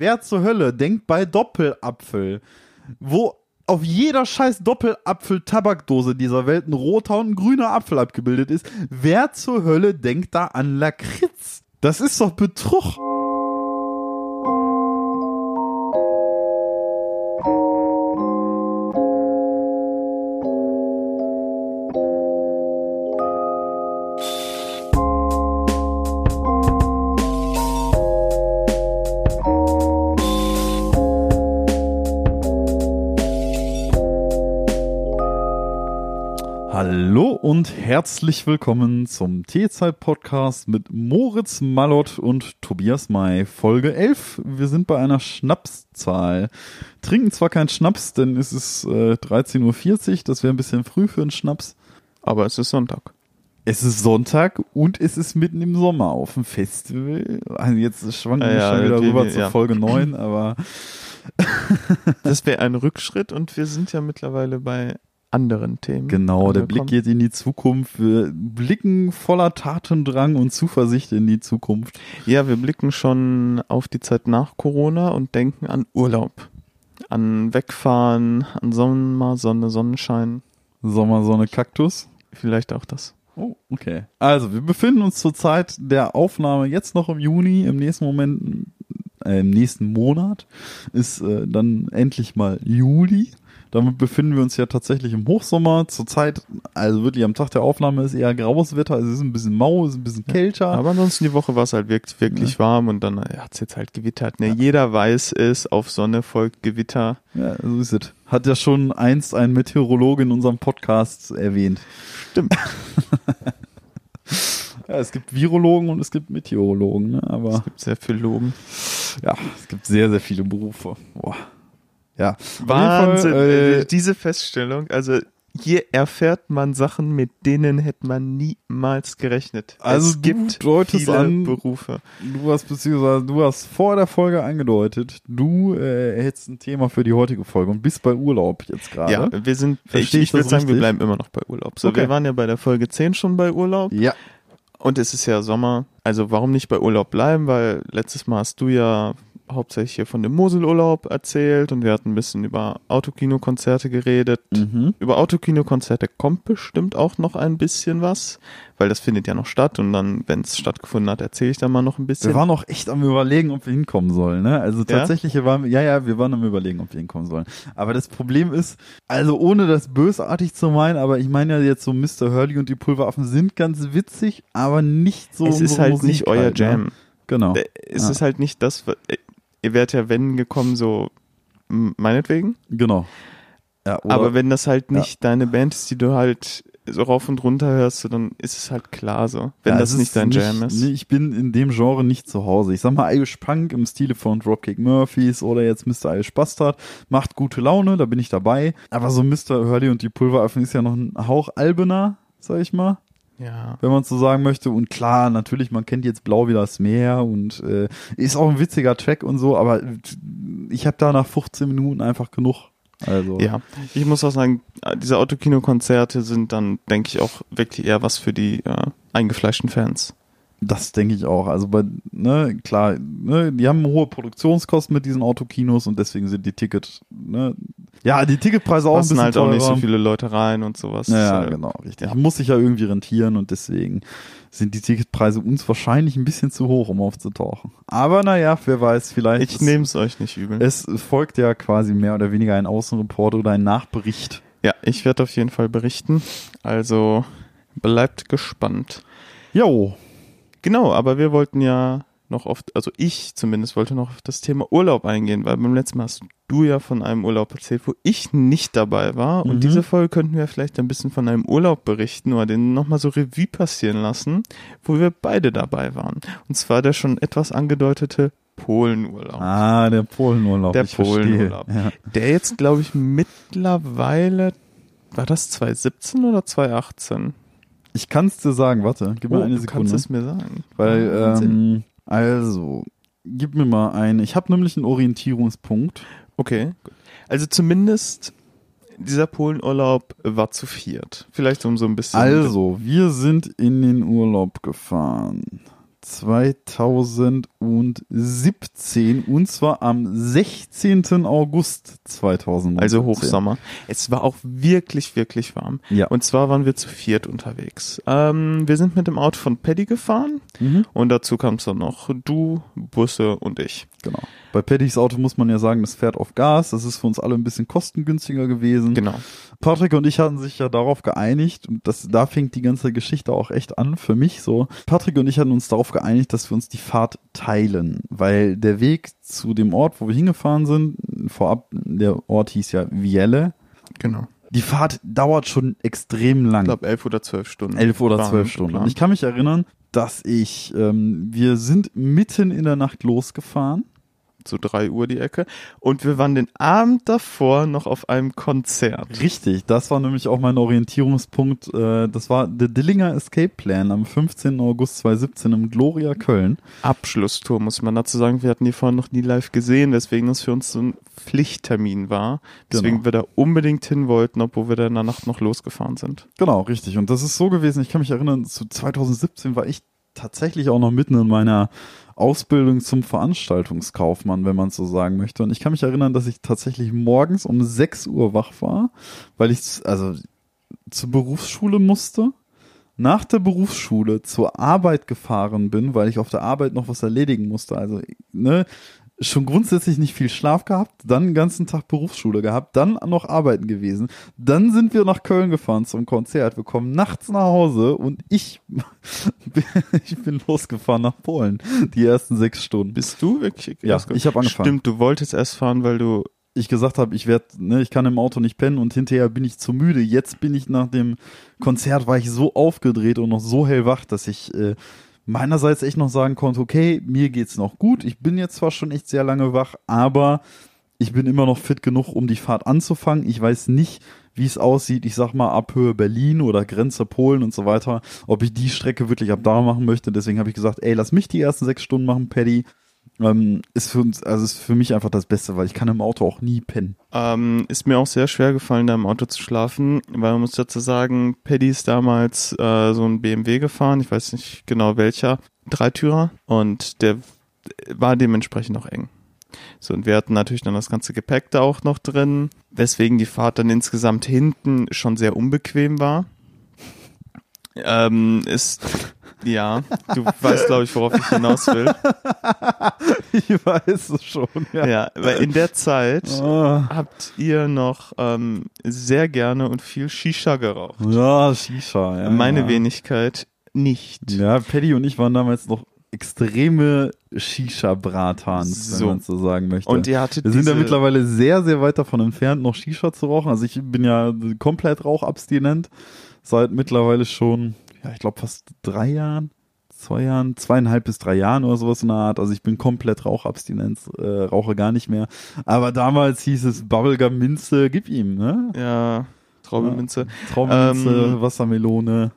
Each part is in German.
Wer zur Hölle denkt bei Doppelapfel, wo auf jeder scheiß Doppelapfel-Tabakdose dieser Welt ein roter und ein grüner Apfel abgebildet ist, wer zur Hölle denkt da an Lakritz? Das ist doch Betrug. Und herzlich willkommen zum Teezeit-Podcast mit Moritz Mallott und Tobias May, Folge 11. Wir sind bei einer Schnapszahl. Trinken zwar keinen Schnaps, denn es ist äh, 13.40 Uhr, das wäre ein bisschen früh für einen Schnaps. Aber es ist Sonntag. Es ist Sonntag und es ist mitten im Sommer auf dem Festival. Also jetzt schwanken wir Ja, schon wieder die- rüber die- zur ja. Folge 9, aber Das wäre ein Rückschritt und wir sind ja mittlerweile bei anderen Themen. Genau, der Blick geht in die Zukunft. Wir blicken voller Tatendrang und Zuversicht in die Zukunft. Ja, wir blicken schon auf die Zeit nach Corona und denken an Urlaub. An Wegfahren, an Sommer, Sonne, Sonnenschein. Sommer, Sonne, Kaktus. Vielleicht auch das. Oh, okay. Also, wir befinden uns zur Zeit der Aufnahme jetzt noch im Juni. Im nächsten Moment, äh, im nächsten Monat ist äh, dann endlich mal Juli. Damit befinden wir uns ja tatsächlich im Hochsommer. Zurzeit, also wirklich am Tag der Aufnahme ist eher graues Wetter. Also es ist ein bisschen mau, es ist ein bisschen kälter. Aber ansonsten die Woche war es halt wirklich, wirklich warm und dann hat es jetzt halt gewittert. Ne? Jeder weiß es, auf Sonne folgt Gewitter. Ja, so ist es. Hat ja schon einst ein Meteorologe in unserem Podcast erwähnt. Stimmt. Ja, es gibt Virologen und es gibt Meteorologen, ne? aber Es gibt sehr viel Logen. ja, es gibt sehr, sehr viele Berufe. Boah. Ja, Wahnsinn, Fall, äh, diese Feststellung. Also hier erfährt man Sachen, mit denen hätte man niemals gerechnet. Also es gibt viele an- Berufe. du hast beziehungsweise du hast vor der Folge angedeutet, du äh, hättest ein Thema für die heutige Folge und bist bei Urlaub jetzt gerade. Ja, wir sind, ich, Versteh ich ich würde sagen, wir richtig? bleiben immer noch bei Urlaub. So, Okay. wir waren ja bei der Folge 10 schon bei Urlaub Ja, und es ist ja Sommer. Also warum nicht bei Urlaub bleiben? Weil letztes Mal hast du ja hauptsächlich hier von dem Moselurlaub erzählt und wir hatten ein bisschen über Autokinokonzerte geredet. mhm. Über Autokinokonzerte kommt bestimmt auch noch ein bisschen was, weil das findet ja noch statt und dann, wenn es stattgefunden hat, erzähle ich da mal noch ein bisschen. Wir waren auch echt am überlegen, ob wir hinkommen sollen, ne? Also tatsächlich waren wir, ja, ja, wir waren am überlegen, ob wir hinkommen sollen. Aber das Problem ist, also ohne das bösartig zu meinen, aber ich meine ja jetzt so Mr. Hurley und die Pulveraffen sind ganz witzig, aber nicht so es ist halt Musik nicht euer halt, ne? Jam. Genau. Äh, Es Ja. ist halt nicht das, äh, ihr wärt ja wenn gekommen so meinetwegen, Genau. Ja, aber wenn das halt Ja. nicht deine Band ist, die du halt so rauf und runter hörst, so, dann ist es halt klar so, wenn Ja, das nicht dein Jam nicht, ist. Nee, ich bin in dem Genre nicht zu Hause. Ich sag mal, Irish Punk im Stile von Dropkick Murphys oder jetzt Mr. Irish Bastard macht gute Laune, da bin ich dabei. Aber so Mr. Hurley und die Pulveraffen ist ja noch ein Hauch alberner, sag ich mal, Ja. wenn man so sagen möchte. Und klar, natürlich, man kennt jetzt Blau wie das Meer und äh, ist auch ein witziger Track und so, aber ich habe da nach 15 Minuten einfach genug. Also, Ja, ich muss auch sagen, diese Autokino-Konzerte sind dann, denke ich, auch wirklich eher was für die äh, eingefleischten Fans. Das denke ich auch. Also bei, ne, klar, ne, die haben hohe Produktionskosten mit diesen Autokinos und deswegen sind die Ticket, ne, ja, die Ticketpreise auch ein Passen bisschen halt auch nicht so teurer. viele Leute rein und sowas. Ja, Äh, genau, richtig. ja. Muss sich ja irgendwie rentieren und deswegen sind die Ticketpreise uns wahrscheinlich ein bisschen zu hoch, um aufzutauchen. Aber naja, wer weiß, vielleicht. Ich nehme es euch nicht übel. Es folgt ja quasi mehr oder weniger ein Außenreport oder ein Nachbericht. Ja, ich werde auf jeden Fall berichten. Also bleibt gespannt. Jo, Genau, aber wir wollten ja noch oft, also ich zumindest wollte noch auf das Thema Urlaub eingehen, weil beim letzten Mal hast du ja von einem Urlaub erzählt, wo ich nicht dabei war. Und Mhm. diese Folge könnten wir vielleicht ein bisschen von einem Urlaub berichten oder den nochmal so Revue passieren lassen, wo wir beide dabei waren. Und zwar der schon etwas angedeutete Polenurlaub. ah, der Polenurlaub. Der. Polenurlaub. Ja. Der jetzt, glaube ich, mittlerweile, war das 2017 oder 2018? Ich kann es dir sagen, warte, gib mir Oh, eine du Sekunde. kannst es mir sagen. Weil, ähm, also, gib mir mal einen. Ich habe nämlich einen Orientierungspunkt. Okay. Also zumindest dieser Polenurlaub war zu viert. Vielleicht um so ein bisschen. Also, wir sind in den Urlaub gefahren. 2017 und zwar am 16. August 2017. Also Hochsommer. Es war auch wirklich, wirklich warm. Ja. Und zwar waren wir zu viert unterwegs. Ähm, wir sind mit dem Auto von Paddy gefahren Mhm. und dazu kam es dann noch du, Busse und ich. Genau. Bei Paddys Auto muss man ja sagen, das fährt auf Gas. Das ist für uns alle ein bisschen kostengünstiger gewesen. Genau. Patrick und ich hatten sich ja darauf geeinigt, und das, da fängt die ganze Geschichte auch echt an, für mich so. Patrick und ich hatten uns darauf geeinigt, dass wir uns die Fahrt teilen, weil der Weg zu dem Ort, wo wir hingefahren sind, vorab, der Ort hieß ja Vielle, Genau. die Fahrt dauert schon extrem lang. Ich glaube elf oder zwölf Stunden. Elf oder zwölf Stunden. Und geplant. ich kann mich erinnern, dass ich, ähm, wir sind mitten in der Nacht losgefahren. So drei Uhr die Ecke. Und wir waren den Abend davor noch auf einem Konzert. Richtig, das war nämlich auch mein Orientierungspunkt. Äh, das war The Dillinger Escape Plan am 15. August 2017 im Gloria Köln. Abschlusstour, muss man dazu sagen. Wir hatten die vorhin noch nie live gesehen, weswegen das für uns so ein Pflichttermin war. Deswegen Genau. wir da unbedingt hin wollten, obwohl wir da in der Nacht noch losgefahren sind. Genau, richtig. Und das ist so gewesen, ich kann mich erinnern, zu 2017 war ich tatsächlich auch noch mitten in meiner Ausbildung zum Veranstaltungskaufmann, wenn man so sagen möchte. Und ich kann mich erinnern, dass ich tatsächlich morgens um 6 Uhr wach war, weil ich also zur Berufsschule musste. Nach der Berufsschule zur Arbeit gefahren bin, weil ich auf der Arbeit noch was erledigen musste. Also, ne, schon grundsätzlich nicht viel Schlaf gehabt, dann den ganzen Tag Berufsschule gehabt, dann noch arbeiten gewesen. Dann sind wir nach Köln gefahren zum Konzert. Wir kommen nachts nach Hause und ich, ich bin losgefahren nach Polen. Die ersten sechs Stunden. Bist du wirklich? Ja, ich hab angefangen. Stimmt, du wolltest erst fahren, weil du ich gesagt habe, ich werde, ne, ich kann im Auto nicht pennen und hinterher bin ich zu müde. Jetzt bin ich nach dem Konzert war ich so aufgedreht und noch so hellwach, dass ich äh, meinerseits echt noch sagen konnte, okay, mir geht's noch gut. Ich bin jetzt zwar schon echt sehr lange wach, aber ich bin immer noch fit genug, um die Fahrt anzufangen. Ich weiß nicht, wie es aussieht. Ich sag mal ab Höhe Berlin oder Grenze Polen und so weiter, ob ich die Strecke wirklich ab da machen möchte. Deswegen habe ich gesagt, ey, lass mich die ersten sechs Stunden machen, Paddy. Ähm, ist für uns, also ist für mich einfach das Beste, weil ich kann im Auto auch nie pennen. Ähm, ist mir auch sehr schwer gefallen, da im Auto zu schlafen, weil man muss dazu sagen, Paddy ist damals äh, so ein BMW gefahren, ich weiß nicht genau welcher, Dreitürer und der war dementsprechend auch eng. So, und wir hatten natürlich dann das ganze Gepäck da auch noch drin, weswegen die Fahrt dann insgesamt hinten schon sehr unbequem war. Ähm, ist, ja, du weißt, glaube ich, worauf ich hinaus will. ich weiß es schon, ja. Ja, weil in der Zeit Ah. habt ihr noch ähm, sehr gerne und viel Shisha geraucht. Ja, Shisha, ja. Meine ja. Wenigkeit nicht. Ja, Paddy und ich waren damals noch extreme Shisha-Bratans, So. wenn man so sagen möchte. Und ihr hattet wir sind ja mittlerweile sehr, sehr weit davon entfernt, noch Shisha zu rauchen. Also ich bin ja komplett rauchabstinent seit mittlerweile schon, ja, ich glaube fast drei Jahren, zwei Jahren, zweieinhalb bis drei Jahren oder sowas in der Art. Also ich bin komplett rauchabstinent, äh, rauche gar nicht mehr. Aber damals hieß es Bubblegum Minze, gib ihm, ne? ja, Traubeminze. Traubenminze, Ähm, Wassermelone.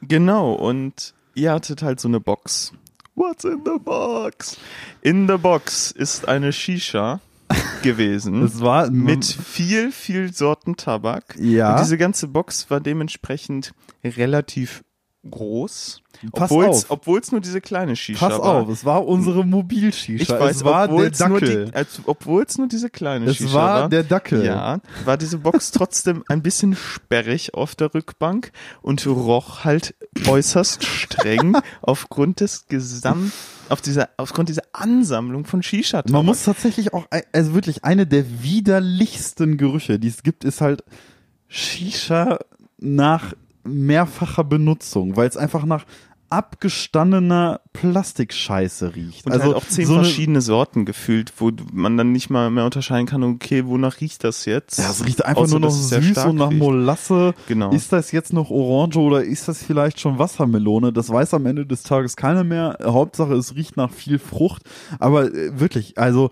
Genau, und ihr hattet halt so eine Box. What's in the box? In the box ist eine Shisha gewesen. Es war mit viel, viel Sorten Tabak. Ja. Und diese ganze Box war dementsprechend relativ groß. Pass obwohl's, auf. obwohl's nur diese kleine Shisha Pass war. auf, es war unsere Mobilshisha. Ich weiß, es war der Dackel. als, obwohl's nur diese kleine es Shisha war war. der Dackel. ja, war diese Box trotzdem ein bisschen sperrig auf der Rückbank und roch halt äußerst streng aufgrund des Gesamt, auf dieser, aufgrund dieser Ansammlung von shisha Man muss tatsächlich auch, also wirklich eine der widerlichsten Gerüche, die es gibt, ist halt Shisha nach mehrfacher Benutzung, weil es einfach nach abgestandener Plastikscheiße riecht. Und also halt auch zehn so verschiedene Sorten gefühlt, wo man dann nicht mal mehr unterscheiden kann, okay, wonach riecht das jetzt? Ja, es riecht einfach Außer, nur noch süß und nach riecht. Molasse. Genau. Ist das jetzt noch Orange oder ist das vielleicht schon Wassermelone? Das weiß am Ende des Tages keiner mehr. Hauptsache, es riecht nach viel Frucht. Aber äh, wirklich, also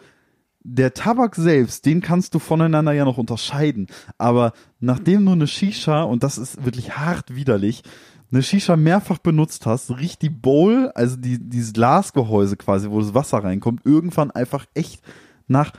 der Tabak selbst, den kannst du voneinander ja noch unterscheiden. Aber nachdem du eine Shisha, und das ist wirklich hart widerlich, eine Shisha mehrfach benutzt hast, riecht die Bowl, also die, dieses Glasgehäuse quasi, wo das Wasser reinkommt, irgendwann einfach echt nach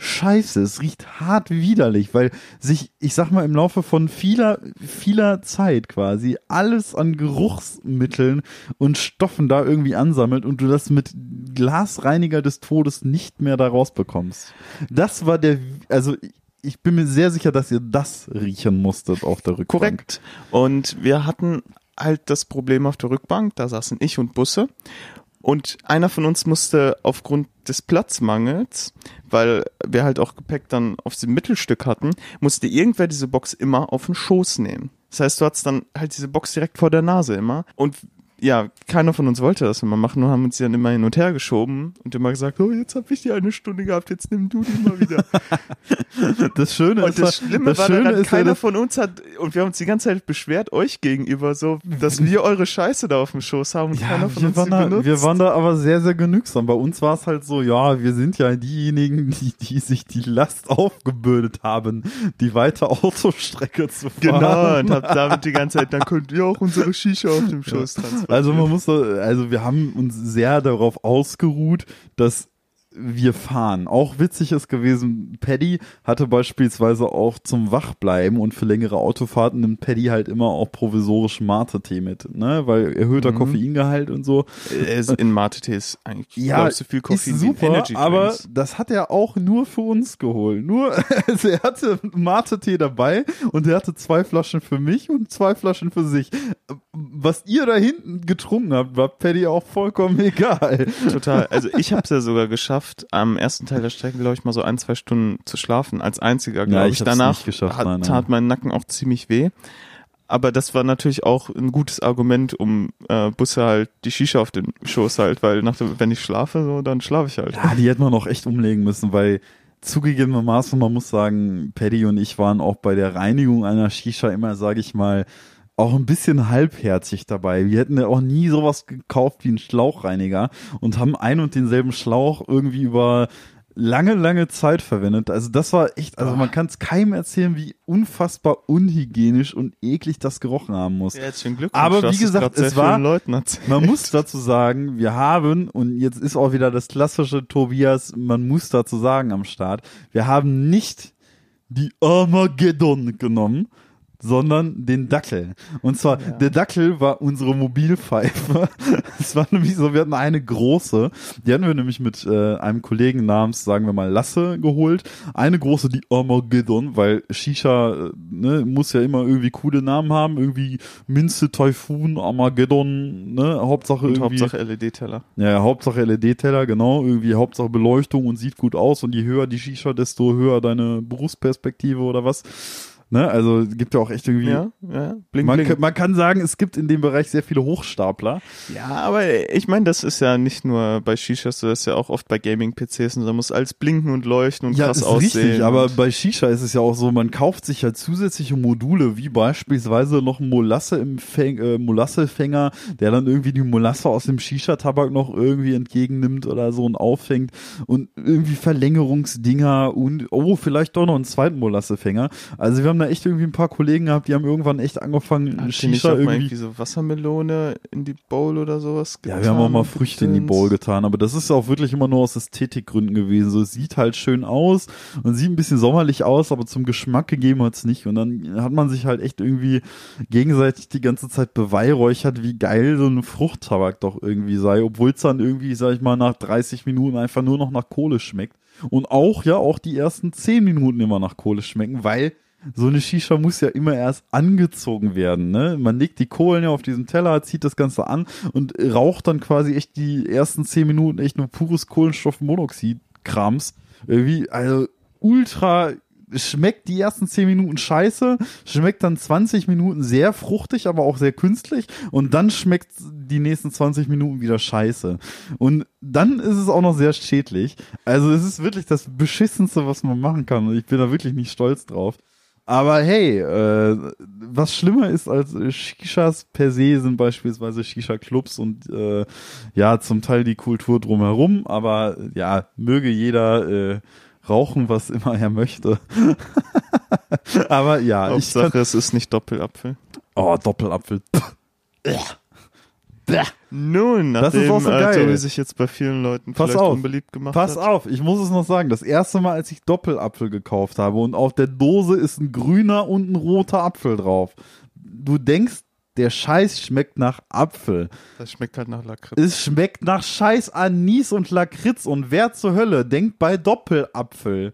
scheiße, es riecht hart widerlich, weil sich, ich sag mal, im Laufe von vieler, vieler Zeit quasi alles an Geruchsmitteln und Stoffen da irgendwie ansammelt und du das mit Glasreiniger des Todes nicht mehr da rausbekommst. Das war der, also ich bin mir sehr sicher, dass ihr das riechen musstet auf der Rückbank. Korrekt. Und wir hatten halt das Problem auf der Rückbank, da saßen ich und Busse. Und einer von uns musste aufgrund des Platzmangels, weil wir halt auch Gepäck dann auf dem Mittelstück hatten, musste irgendwer diese Box immer auf den Schoß nehmen. Das heißt, du hattest dann halt diese Box direkt vor der Nase immer. Und ja, keiner von uns wollte das immer machen und haben uns dann immer hin und her geschoben und immer gesagt, oh, jetzt habe ich die eine Stunde gehabt, jetzt nimm du die mal wieder. Das Schöne und ist, das Schlimme das war Schöne dann, ist ja, keiner von uns hat, und wir haben uns die ganze Zeit beschwert, euch gegenüber, so, dass wir eure Scheiße da auf dem Schoß haben und Ja, keiner von wir uns waren, da, benutzt. wir waren da aber sehr, sehr genügsam. Bei uns war es halt so, ja, wir sind ja diejenigen, die, die sich die Last aufgebürdet haben, die weite Autostrecke zu fahren. Genau, und hab damit die ganze Zeit, dann könnt ihr auch unsere Shisha auf dem Schoß transportieren. Also man muss, also wir haben uns sehr darauf ausgeruht, dass wir fahren. Auch witzig ist gewesen, Paddy hatte beispielsweise auch zum Wachbleiben und für längere Autofahrten nimmt Paddy halt immer auch provisorisch Mate-Tee mit, ne, weil erhöhter Mhm. Koffeingehalt und so. In Mate-Tee ist eigentlich, Ja, so viel Koffein ist super, aber das hat er auch nur für uns geholt. Nur, also er hatte Mate-Tee dabei und er hatte zwei Flaschen für mich und zwei Flaschen für sich. Was ihr da hinten getrunken habt, war Paddy auch vollkommen egal. Total. Also ich habe es ja sogar geschafft, am ersten Teil der Strecke, glaube ich, mal so ein, zwei Stunden zu schlafen. Als einziger, glaube ich ich. hab's Danach geschafft, hat, nein, tat mein Nacken auch ziemlich weh. Aber das war natürlich auch ein gutes Argument, um äh, Busse halt die Shisha auf den Schoß halt, weil nach dem, wenn ich schlafe, so, dann schlafe ich halt. Ja, die hätten wir noch echt umlegen müssen, weil zugegebenermaßen, man muss sagen, Paddy und ich waren auch bei der Reinigung einer Shisha immer, sage ich mal, auch ein bisschen halbherzig dabei. Wir hätten ja auch nie sowas gekauft wie einen Schlauchreiniger und haben ein und denselben Schlauch irgendwie über lange, lange Zeit verwendet. Also das war echt, also man kann es keinem erzählen, wie unfassbar unhygienisch und eklig das gerochen haben muss. Ja, herzlichen Glückwunsch. Aber wie gesagt, es war-. Man muss dazu sagen, wir haben, und jetzt ist auch wieder das klassische Tobias, man muss dazu sagen am Start, wir haben nicht die Armageddon genommen, sondern den Dackel. Und zwar, der Dackel war unsere Mobilpfeife. Es war nämlich so, wir hatten eine große, die hatten wir nämlich mit äh, einem Kollegen namens, sagen wir mal, Lasse geholt. Eine große, die Armageddon, weil Shisha äh, ne, muss ja immer irgendwie coole Namen haben, irgendwie Minze, Typhoon, Armageddon, ne, Hauptsache Und irgendwie. Hauptsache LED-Teller. Ja, ja, Hauptsache LED-Teller, genau. Irgendwie Hauptsache Beleuchtung und sieht gut aus. Und je höher die Shisha, desto höher deine Berufsperspektive oder was. Ne? Also gibt ja auch echt irgendwie. Ja, ja. Bling, Man, bling. kann- man kann sagen, es gibt in dem Bereich sehr viele Hochstapler. Ja, aber ich meine, das ist ja nicht nur bei Shishas, so, das ist ja auch oft bei Gaming-PCs und da muss alles blinken und leuchten und Ja, krass ist aussehen. richtig, aber bei Shisha ist es ja auch so, man kauft sich ja zusätzliche Module, wie beispielsweise noch ein Molasse im Fäng, äh, Molassefänger, der dann irgendwie die Molasse aus dem Shisha-Tabak noch irgendwie entgegennimmt oder so und auffängt und irgendwie Verlängerungsdinger und oh, vielleicht doch noch einen zweiten Molassefänger. Also wir haben da echt irgendwie ein paar Kollegen gehabt, die haben irgendwann echt angefangen, Hat Shisha irgendwie irgendwie so Wassermelone in die Bowl oder sowas Ja, wir haben auch mal getan? Früchte in die Bowl getan, aber das ist auch wirklich immer nur aus Ästhetikgründen gewesen. So, es sieht halt schön aus und sieht ein bisschen sommerlich aus, aber zum Geschmack gegeben hat's nicht. Und dann hat man sich halt echt irgendwie gegenseitig die ganze Zeit beweihräuchert, wie geil so ein Fruchttabak doch irgendwie sei, obwohl es dann irgendwie, sag ich mal, nach 30 Minuten einfach nur noch nach Kohle schmeckt. Und auch, ja, auch die ersten 10 Minuten immer nach Kohle schmecken, weil so eine Shisha muss ja immer erst angezogen werden, ne? Man legt die Kohlen ja auf diesen Teller, zieht das Ganze an und raucht dann quasi echt die ersten zehn Minuten echt nur pures Kohlenstoffmonoxid-Krams. Irgendwie, also ultra schmeckt die ersten zehn Minuten scheiße, schmeckt dann 20 Minuten sehr fruchtig, aber auch sehr künstlich und dann schmeckt die nächsten 20 Minuten wieder scheiße. Und dann ist es auch noch sehr schädlich. Also es ist wirklich das beschissenste, was man machen kann und ich bin da wirklich nicht stolz drauf. Aber hey, äh, was schlimmer ist als äh, Shishas per se sind beispielsweise Shisha-Clubs und äh, ja, zum Teil die Kultur drumherum, aber ja, möge jeder äh, rauchen, was immer er möchte. aber ja, ich kann, Hauptsache, es ist nicht Doppelapfel. Oh, Doppelapfel. Bäh. Nun, Das nachdem ist auch so geil. Tobi sich jetzt bei vielen Leuten Pass vielleicht auf. unbeliebt gemacht Pass hat. auf, ich muss es noch sagen. Das erste Mal, als ich Doppelapfel gekauft habe und auf der Dose ist ein grüner und ein roter Apfel drauf. Du denkst, der Scheiß schmeckt nach Apfel. Das schmeckt halt nach Lakritz. Es schmeckt nach Scheiß Anis und Lakritz. Und wer zur Hölle denkt bei Doppelapfel,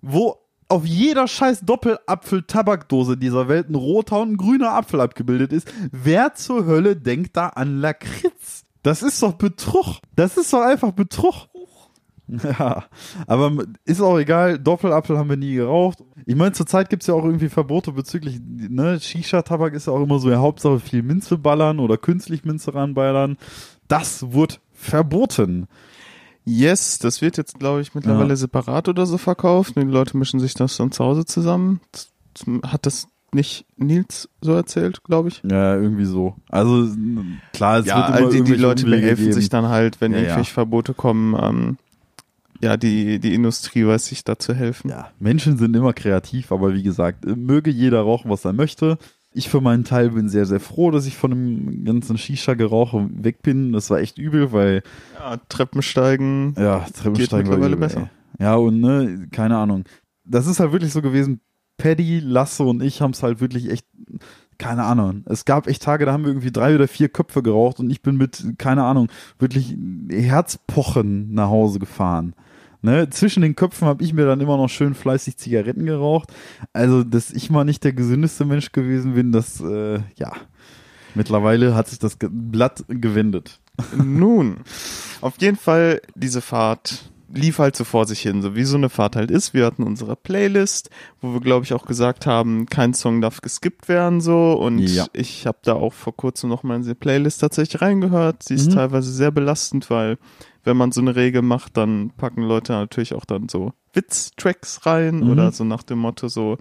wo auf jeder scheiß Doppelapfel-Tabakdose dieser Welt ein roter und ein grüner Apfel abgebildet ist, wer zur Hölle denkt da an Lakritz? Das ist doch Betrug. Das ist doch einfach Betrug. Ja, aber ist auch egal, Doppelapfel haben wir nie geraucht. Ich meine, zurzeit gibt's ja auch irgendwie Verbote bezüglich, ne, Shisha-Tabak ist ja auch immer so, ja, Hauptsache viel Minze ballern oder künstlich Minze ranballern. Das wird verboten. Yes, das wird jetzt, glaube ich, mittlerweile Ja. separat oder so verkauft. Die Leute mischen sich das dann zu Hause zusammen. Hat das nicht Nils so erzählt, glaube ich? Ja, irgendwie so. Also, klar, es ja, wird immer also die, die Leute Umwege behelfen geben. sich dann halt, wenn Ja, ja. irgendwelche Verbote kommen. Ähm, ja, die, die Industrie weiß sich da zu helfen. Ja, Menschen sind immer kreativ, aber wie gesagt, äh, möge jeder rauchen, was er möchte. Ich für meinen Teil bin sehr, sehr froh, dass ich von dem ganzen Shisha-Gerauch weg bin. Das war echt übel, weil Ja, Treppensteigen. Ja, Treppensteigen war mittlerweile übel, besser. ey. Ja, und ne, keine Ahnung. Das ist halt wirklich so gewesen, Paddy, Lasse und ich haben es halt wirklich echt, keine Ahnung. Es gab echt Tage, da haben wir irgendwie drei oder vier Köpfe geraucht und ich bin mit, keine Ahnung, wirklich Herzpochen nach Hause gefahren. Ne, zwischen den Köpfen habe ich mir dann immer noch schön fleißig Zigaretten geraucht. Also, dass ich mal nicht der gesündeste Mensch gewesen bin, das, äh, ja. Mittlerweile hat sich das Blatt gewendet. Nun, auf jeden Fall, diese Fahrt lief halt so vor sich hin, so wie so eine Fahrt halt ist. Wir hatten unsere Playlist, wo wir, glaube ich, auch gesagt haben, kein Song darf geskippt werden, so. Und Ja. ich habe da auch vor kurzem noch mal in diese Playlist tatsächlich reingehört. Sie ist Mhm. teilweise sehr belastend, weil wenn man so eine Regel macht, dann packen Leute natürlich auch dann so Witz-Tracks rein Mhm. oder so nach dem Motto so,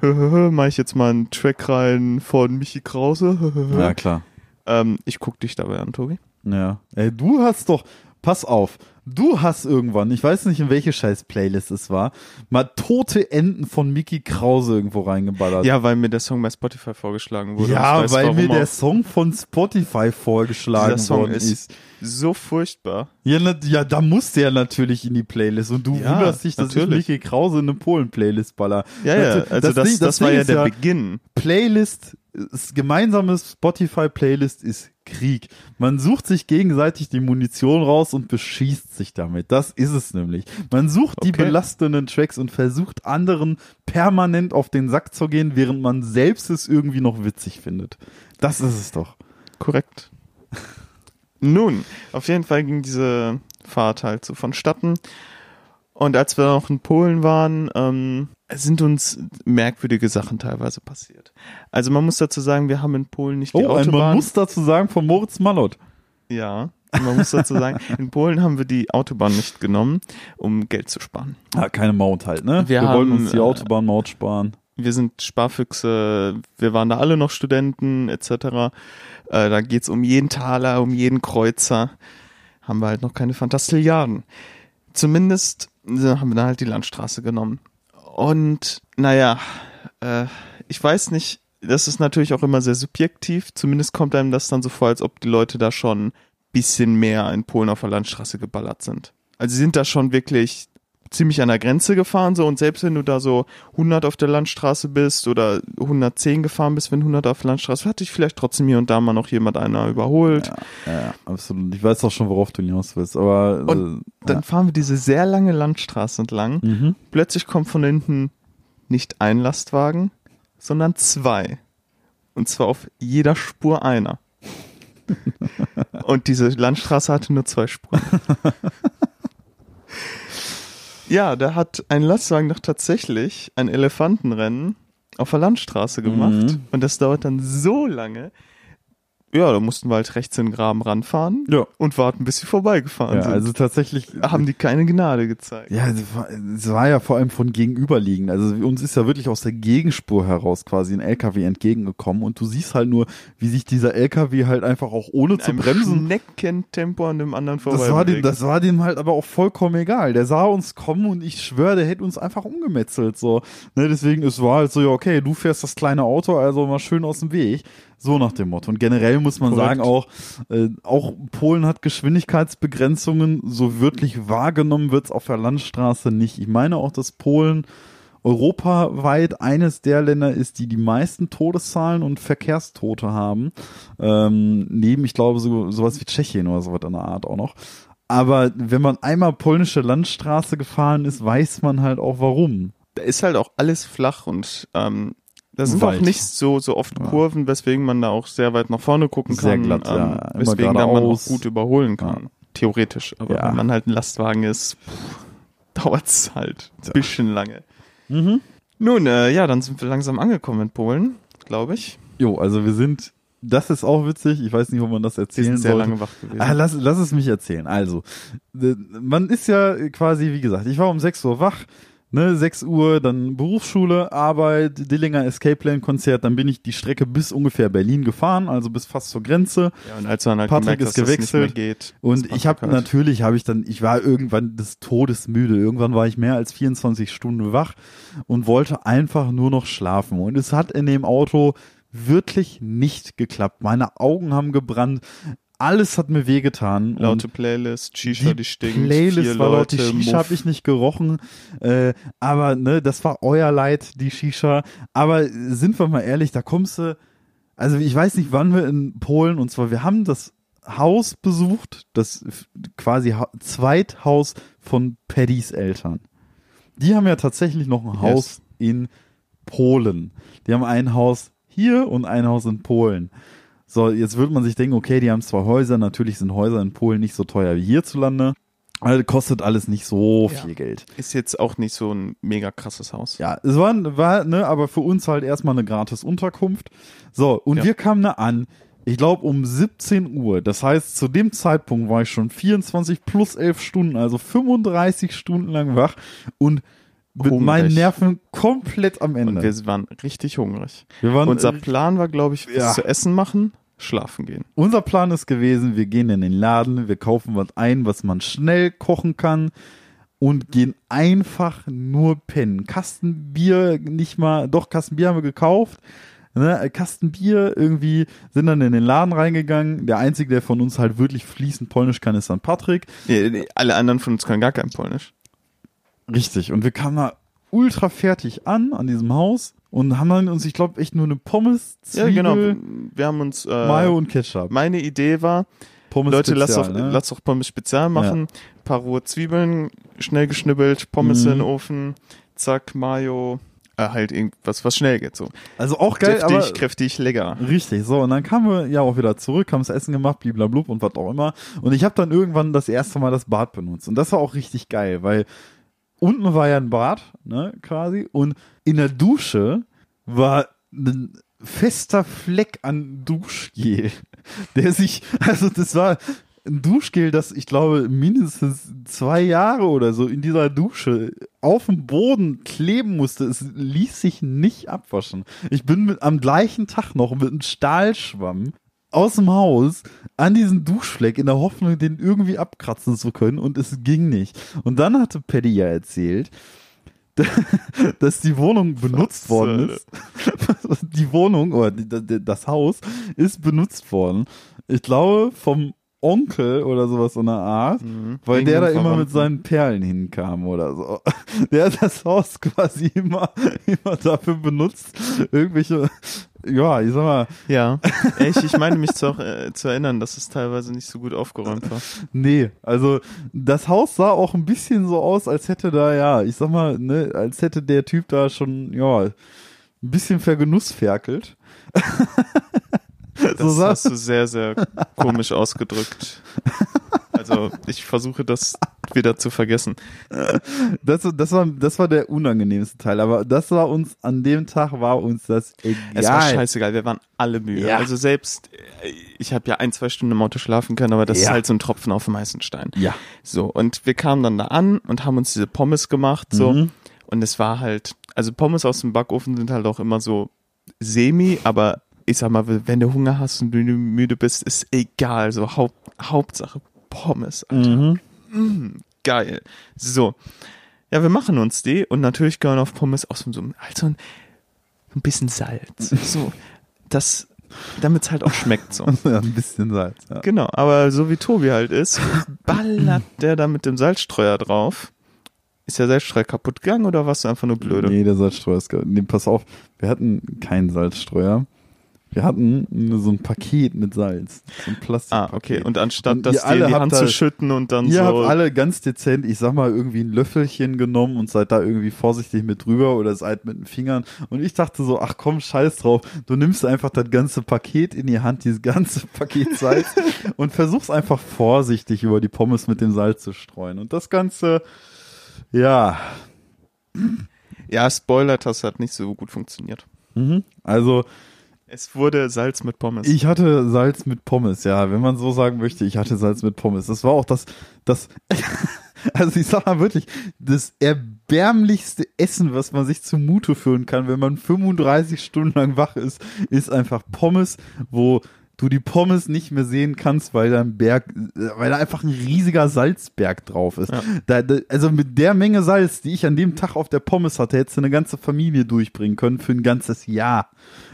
hö, hö, hö, mach ich jetzt mal einen Track rein von Michi Krause. Ja, klar. Ähm, ich guck dich dabei an, Tobi. Ja. Ey, du hast doch, pass auf, du hast irgendwann, ich weiß nicht in welche scheiß Playlist es war, mal tote Enten von Mickey Krause irgendwo reingeballert. Ja, weil mir der Song bei Spotify vorgeschlagen wurde. Ja, weiß, weil mir der. Song von Spotify vorgeschlagen Dieser Song worden ist- ist. so furchtbar. Ja, na, ja, da muss der natürlich in die Playlist und du Ja, wunderst dich, dass natürlich. ich Mickey Krause in eine Polen-Playlist baller. Ja, ja, also das das, Ding- das, das war ja der ja- Beginn. Playlist, das gemeinsame Spotify-Playlist ist Krieg. Man sucht sich gegenseitig die Munition raus und beschießt sich damit. Das ist es nämlich. Man sucht die Okay. belastenden Tracks und versucht anderen permanent auf den Sack zu gehen, während man selbst es irgendwie noch witzig findet. Das ist es doch. Korrekt. Nun, auf jeden Fall ging diese Fahrt halt so vonstatten. Und als wir noch in Polen waren, ähm, sind uns merkwürdige Sachen teilweise passiert. Also man muss dazu sagen, wir haben in Polen nicht die Oh, Autobahn. man muss dazu sagen von Moritz Malott. ja, man muss dazu sagen, in Polen haben wir die Autobahn nicht genommen, um Geld zu sparen. Ja, keine Maut halt, ne? Wir wollten haben, uns die äh, Autobahnmaut sparen. wir sind Sparfüchse, wir waren da alle noch Studenten etc. Äh, da geht's um jeden Taler, um jeden Kreuzer. Haben wir halt noch keine Fantastilliarden. Zumindest haben wir dann halt die Landstraße genommen. Und naja, äh, ich weiß nicht, das ist natürlich auch immer sehr subjektiv. Zumindest kommt einem das dann so vor, als ob die Leute da schon bisschen mehr in Polen auf der Landstraße geballert sind. Also sie sind da schon wirklich ziemlich an der Grenze gefahren so und selbst wenn du da so 100 auf der Landstraße bist oder 110 gefahren bist, wenn 100 auf der Landstraße, hat dich vielleicht trotzdem hier und da mal noch jemand einer überholt. Ja, ja, absolut. Ich weiß auch schon, worauf du hinaus willst, aber Und äh, Dann fahren wir diese sehr lange Landstraße entlang. mhm. Plötzlich kommt von hinten nicht ein Lastwagen, sondern zwei. Und zwar auf jeder Spur einer. Und diese Landstraße hatte nur zwei Spuren. ja, da hat ein Lastwagen doch tatsächlich ein Elefantenrennen auf der Landstraße gemacht. Mhm. Und das dauert dann so lange. Ja, da mussten wir halt rechts in den Graben ranfahren Ja. und warten, bis sie vorbeigefahren ja, sind. also tatsächlich haben die keine Gnade gezeigt. Ja, es war, war ja vor allem von gegenüberliegend. Also uns ist ja wirklich aus der Gegenspur heraus quasi ein LKW entgegengekommen und du siehst halt nur, wie sich dieser LKW halt einfach auch ohne zu einem bremsen. Schneckentempo an dem anderen vorbei. Das war, dem, das war dem halt aber auch vollkommen egal. Der sah uns kommen und ich schwöre, der hätte uns einfach umgemetzelt. So. Ne, deswegen, es war halt so, ja, okay, du fährst das kleine Auto, also mal schön aus dem Weg. So nach dem Motto. Und generell muss man Korrekt. sagen auch, äh, auch Polen hat Geschwindigkeitsbegrenzungen, so wirklich wahrgenommen wird's auf der Landstraße nicht. Ich meine auch, dass Polen europaweit eines der Länder ist, die die meisten Todeszahlen und Verkehrstote haben. Ähm, neben, ich glaube, so, sowas wie Tschechien oder sowas in der Art auch noch. Aber wenn man einmal polnische Landstraße gefahren ist, weiß man halt auch warum. Da ist halt auch alles flach und ähm, da sind Weit. auch nicht so, so oft Ja. Kurven, weswegen man da auch sehr weit nach vorne gucken Sehr kann. glatt, ja. ähm, Immer weswegen da man auch gut überholen kann. Theoretisch. Aber Ja. wenn man halt ein Lastwagen ist, dauert es halt ein bisschen lange. Mhm. Nun, äh, ja, dann sind wir langsam angekommen in Polen, glaube ich. Jo, also wir sind, das ist auch witzig, ich weiß nicht, ob man das erzählen sind sehr sollte. lange wach gewesen. Ah, lass, lass es mich erzählen. Also, man ist ja quasi, wie gesagt, ich war um 6 Uhr wach, ne, 6 Uhr, dann Berufsschule, Arbeit, Dillinger Escape Plan Konzert, dann bin ich die Strecke bis ungefähr Berlin gefahren, also bis fast zur Grenze. ja, und als man halt Patrick gemerkt, ist gewechselt geht. Und ich habe natürlich, habe ich dann, ich war irgendwann des Todes müde. Irgendwann war ich mehr als 24 Stunden wach und wollte einfach nur noch schlafen. Und es hat in dem Auto wirklich nicht geklappt. Meine Augen haben gebrannt. Alles hat mir wehgetan. Laute Playlist, Shisha, die, stinkt, Playlist vier war laut, die Leute, Shisha habe ich nicht gerochen. Äh, aber ne, das war euer Leid, die Shisha. Aber sind wir mal ehrlich, da kommst du, also ich weiß nicht, wann wir in Polen, und zwar, wir haben das Haus besucht, das quasi ha Zweithaus von Paddys Eltern. Die haben ja tatsächlich noch ein Yes. Haus in Polen. Die haben ein Haus hier und ein Haus in Polen. So, jetzt würde man sich denken, okay, die haben zwei Häuser. Natürlich sind Häuser in Polen nicht so teuer wie hierzulande. Also kostet alles nicht so Ja. viel Geld. Ist jetzt auch nicht so ein mega krasses Haus. Ja, es war, war, ne, aber für uns halt erstmal eine gratis Unterkunft. So, und Ja. wir kamen da an, ich glaube um 17 Uhr. Das heißt, zu dem Zeitpunkt war ich schon 24 plus 11 Stunden, also 35 Stunden lang wach und mit Hungrig. meinen Nerven komplett am Und Ende. wir waren richtig hungrig. Wir waren, Unser Plan war, glaube ich, was ja. zu essen machen, schlafen gehen. Unser Plan ist gewesen, wir gehen in den Laden, wir kaufen was ein, was man schnell kochen kann und gehen einfach nur pennen. Kasten Bier nicht mal, doch Kasten Bier haben wir gekauft. Ne, Kasten Bier irgendwie sind dann in den Laden reingegangen. Der einzige, der von uns halt wirklich fließend Polnisch kann, ist dann Patrick. Nee, nee, alle anderen von uns können gar kein Polnisch. Richtig. Und wir kamen da ultra fertig an, an diesem Haus und haben dann uns, ich glaube, echt nur eine Pommes, Zwiebel, Ja, genau. Wir haben uns. Äh, Mayo und Ketchup. meine Idee war, Pommes Leute, lass doch, Spezial, ne? lass doch Pommes Spezial machen. Paar rohe Zwiebeln, schnell geschnibbelt, Pommes Mhm. in den Ofen, zack, Mayo, äh, halt irgendwas, was schnell geht so. Also auch geil, Deftig, aber kräftig, lecker. Richtig, so, und dann kamen wir ja auch wieder zurück, haben das Essen gemacht, bliblablub und was auch immer. Und ich habe dann irgendwann das erste Mal das Bad benutzt. Und das war auch richtig geil, weil unten war ja ein Bad, ne, quasi, und in der Dusche war ein fester Fleck an Duschgel, der sich, also das war ein Duschgel, das ich glaube mindestens zwei Jahre oder so in dieser Dusche auf dem Boden kleben musste. Es ließ sich nicht abwaschen. Ich bin mit, am gleichen Tag noch mit einem Stahlschwamm aus dem Haus an diesen Duschfleck in der Hoffnung, den irgendwie abkratzen zu können und es ging nicht. Und dann hatte Paddy ja erzählt, dass die Wohnung benutzt Was worden ist. Die Wohnung oder das Haus ist benutzt worden. Ich glaube vom Onkel oder sowas so eine Art, Mhm. weil der da immer mit seinen Perlen hinkam oder so. Der hat das Haus quasi immer, immer dafür benutzt, irgendwelche, ja, ich sag mal, Ja, echt, ich meine mich zu, äh, zu erinnern, dass es teilweise nicht so gut aufgeräumt war. Nee, also das Haus sah auch ein bisschen so aus, als hätte da, ja, ich sag mal, ne, als hätte der Typ da schon, ja, ein bisschen vergenussferkelt. Das So hast du sehr, sehr komisch ausgedrückt. Also ich versuche das wieder zu vergessen. Das, das, war, das war der unangenehmste Teil, aber das war uns, an dem Tag war uns das egal. Es war scheißegal, wir waren alle müde. Ja. Also selbst, äh, ich habe ja ein, zwei Stunden im Auto schlafen können, aber das ist Ja. halt so ein Tropfen auf dem heißen Stein. Ja. So, und wir kamen dann da an und haben uns diese Pommes gemacht, so. Mhm. Und es war halt, also Pommes aus dem Backofen sind halt auch immer so semi, aber ich sag mal, wenn du Hunger hast und du müde bist, ist egal, so Haupt, Hauptsache Pommes, Alter. Mhm. Mm, geil. So. Ja, wir machen uns die und natürlich gehören auf Pommes auch so, so, halt so ein, ein bisschen Salz. So. Das damit es halt auch schmeckt so. ja, ein bisschen Salz. Ja. Genau, aber so wie Tobi halt ist, ballert der da mit dem Salzstreuer drauf. Ist der Salzstreuer kaputt gegangen oder warst du einfach nur blöde? Nee, der Salzstreuer ist. ge- Nee, pass auf, wir hatten keinen Salzstreuer. Wir hatten so ein Paket mit Salz. So ein Ah, Plastikpaket. okay. Und anstatt Und das ihr dir in alle die Hand zu schütten und dann Ihr so. habt alle ganz dezent, ich sag mal, irgendwie ein Löffelchen genommen und seid da irgendwie vorsichtig mit drüber oder seid mit den Fingern. Und ich dachte so, ach komm, scheiß drauf. Du nimmst einfach das ganze Paket in die Hand, dieses ganze Paket Salz und versuchst einfach vorsichtig über die Pommes mit dem Salz zu streuen. Und das Ganze, ja, ja, Spoiler, das hat nicht so gut funktioniert. mhm. also Es wurde Salz mit Pommes. Ich hatte Salz mit Pommes, ja, wenn man so sagen möchte, ich hatte Salz mit Pommes. Das war auch das, das, also ich sag mal wirklich, das erbärmlichste Essen, was man sich zumute führen kann, wenn man 35 Stunden lang wach ist, ist einfach Pommes, wo du die Pommes nicht mehr sehen kannst, weil da ein Berg, weil da einfach ein riesiger Salzberg drauf ist. Ja. Da, da, also mit der Menge Salz, die ich an dem Tag auf der Pommes hatte, hättest du eine ganze Familie durchbringen können für ein ganzes Jahr.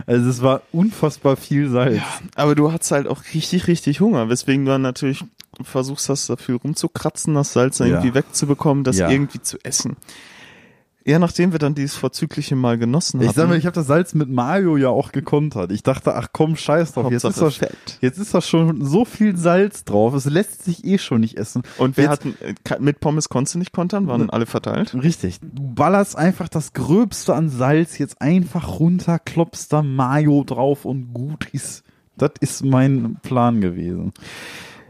Also es war unfassbar viel Salz. Aber du hattest halt auch richtig, richtig Hunger, weswegen du dann natürlich versuchst, das dafür rumzukratzen, das Salz Ja. irgendwie wegzubekommen, das Ja. irgendwie zu essen. Ja, nachdem wir dann dieses vorzügliche Mal genossen Ich hatten. sag mal, ich habe das Salz mit Mario ja auch gekontert. Ich dachte, ach komm, scheiß drauf. Jetzt ist, Hauptsache da, Fett. jetzt ist da schon so viel Salz drauf. Es lässt sich eh schon nicht essen. Und wir jetzt, hatten, äh, mit Pommes konntest du nicht kontern, waren alle verteilt. Richtig. Du ballerst einfach das Gröbste an Salz jetzt einfach runter, klopfst da Mayo drauf und gut ist. Das ist mein Plan gewesen.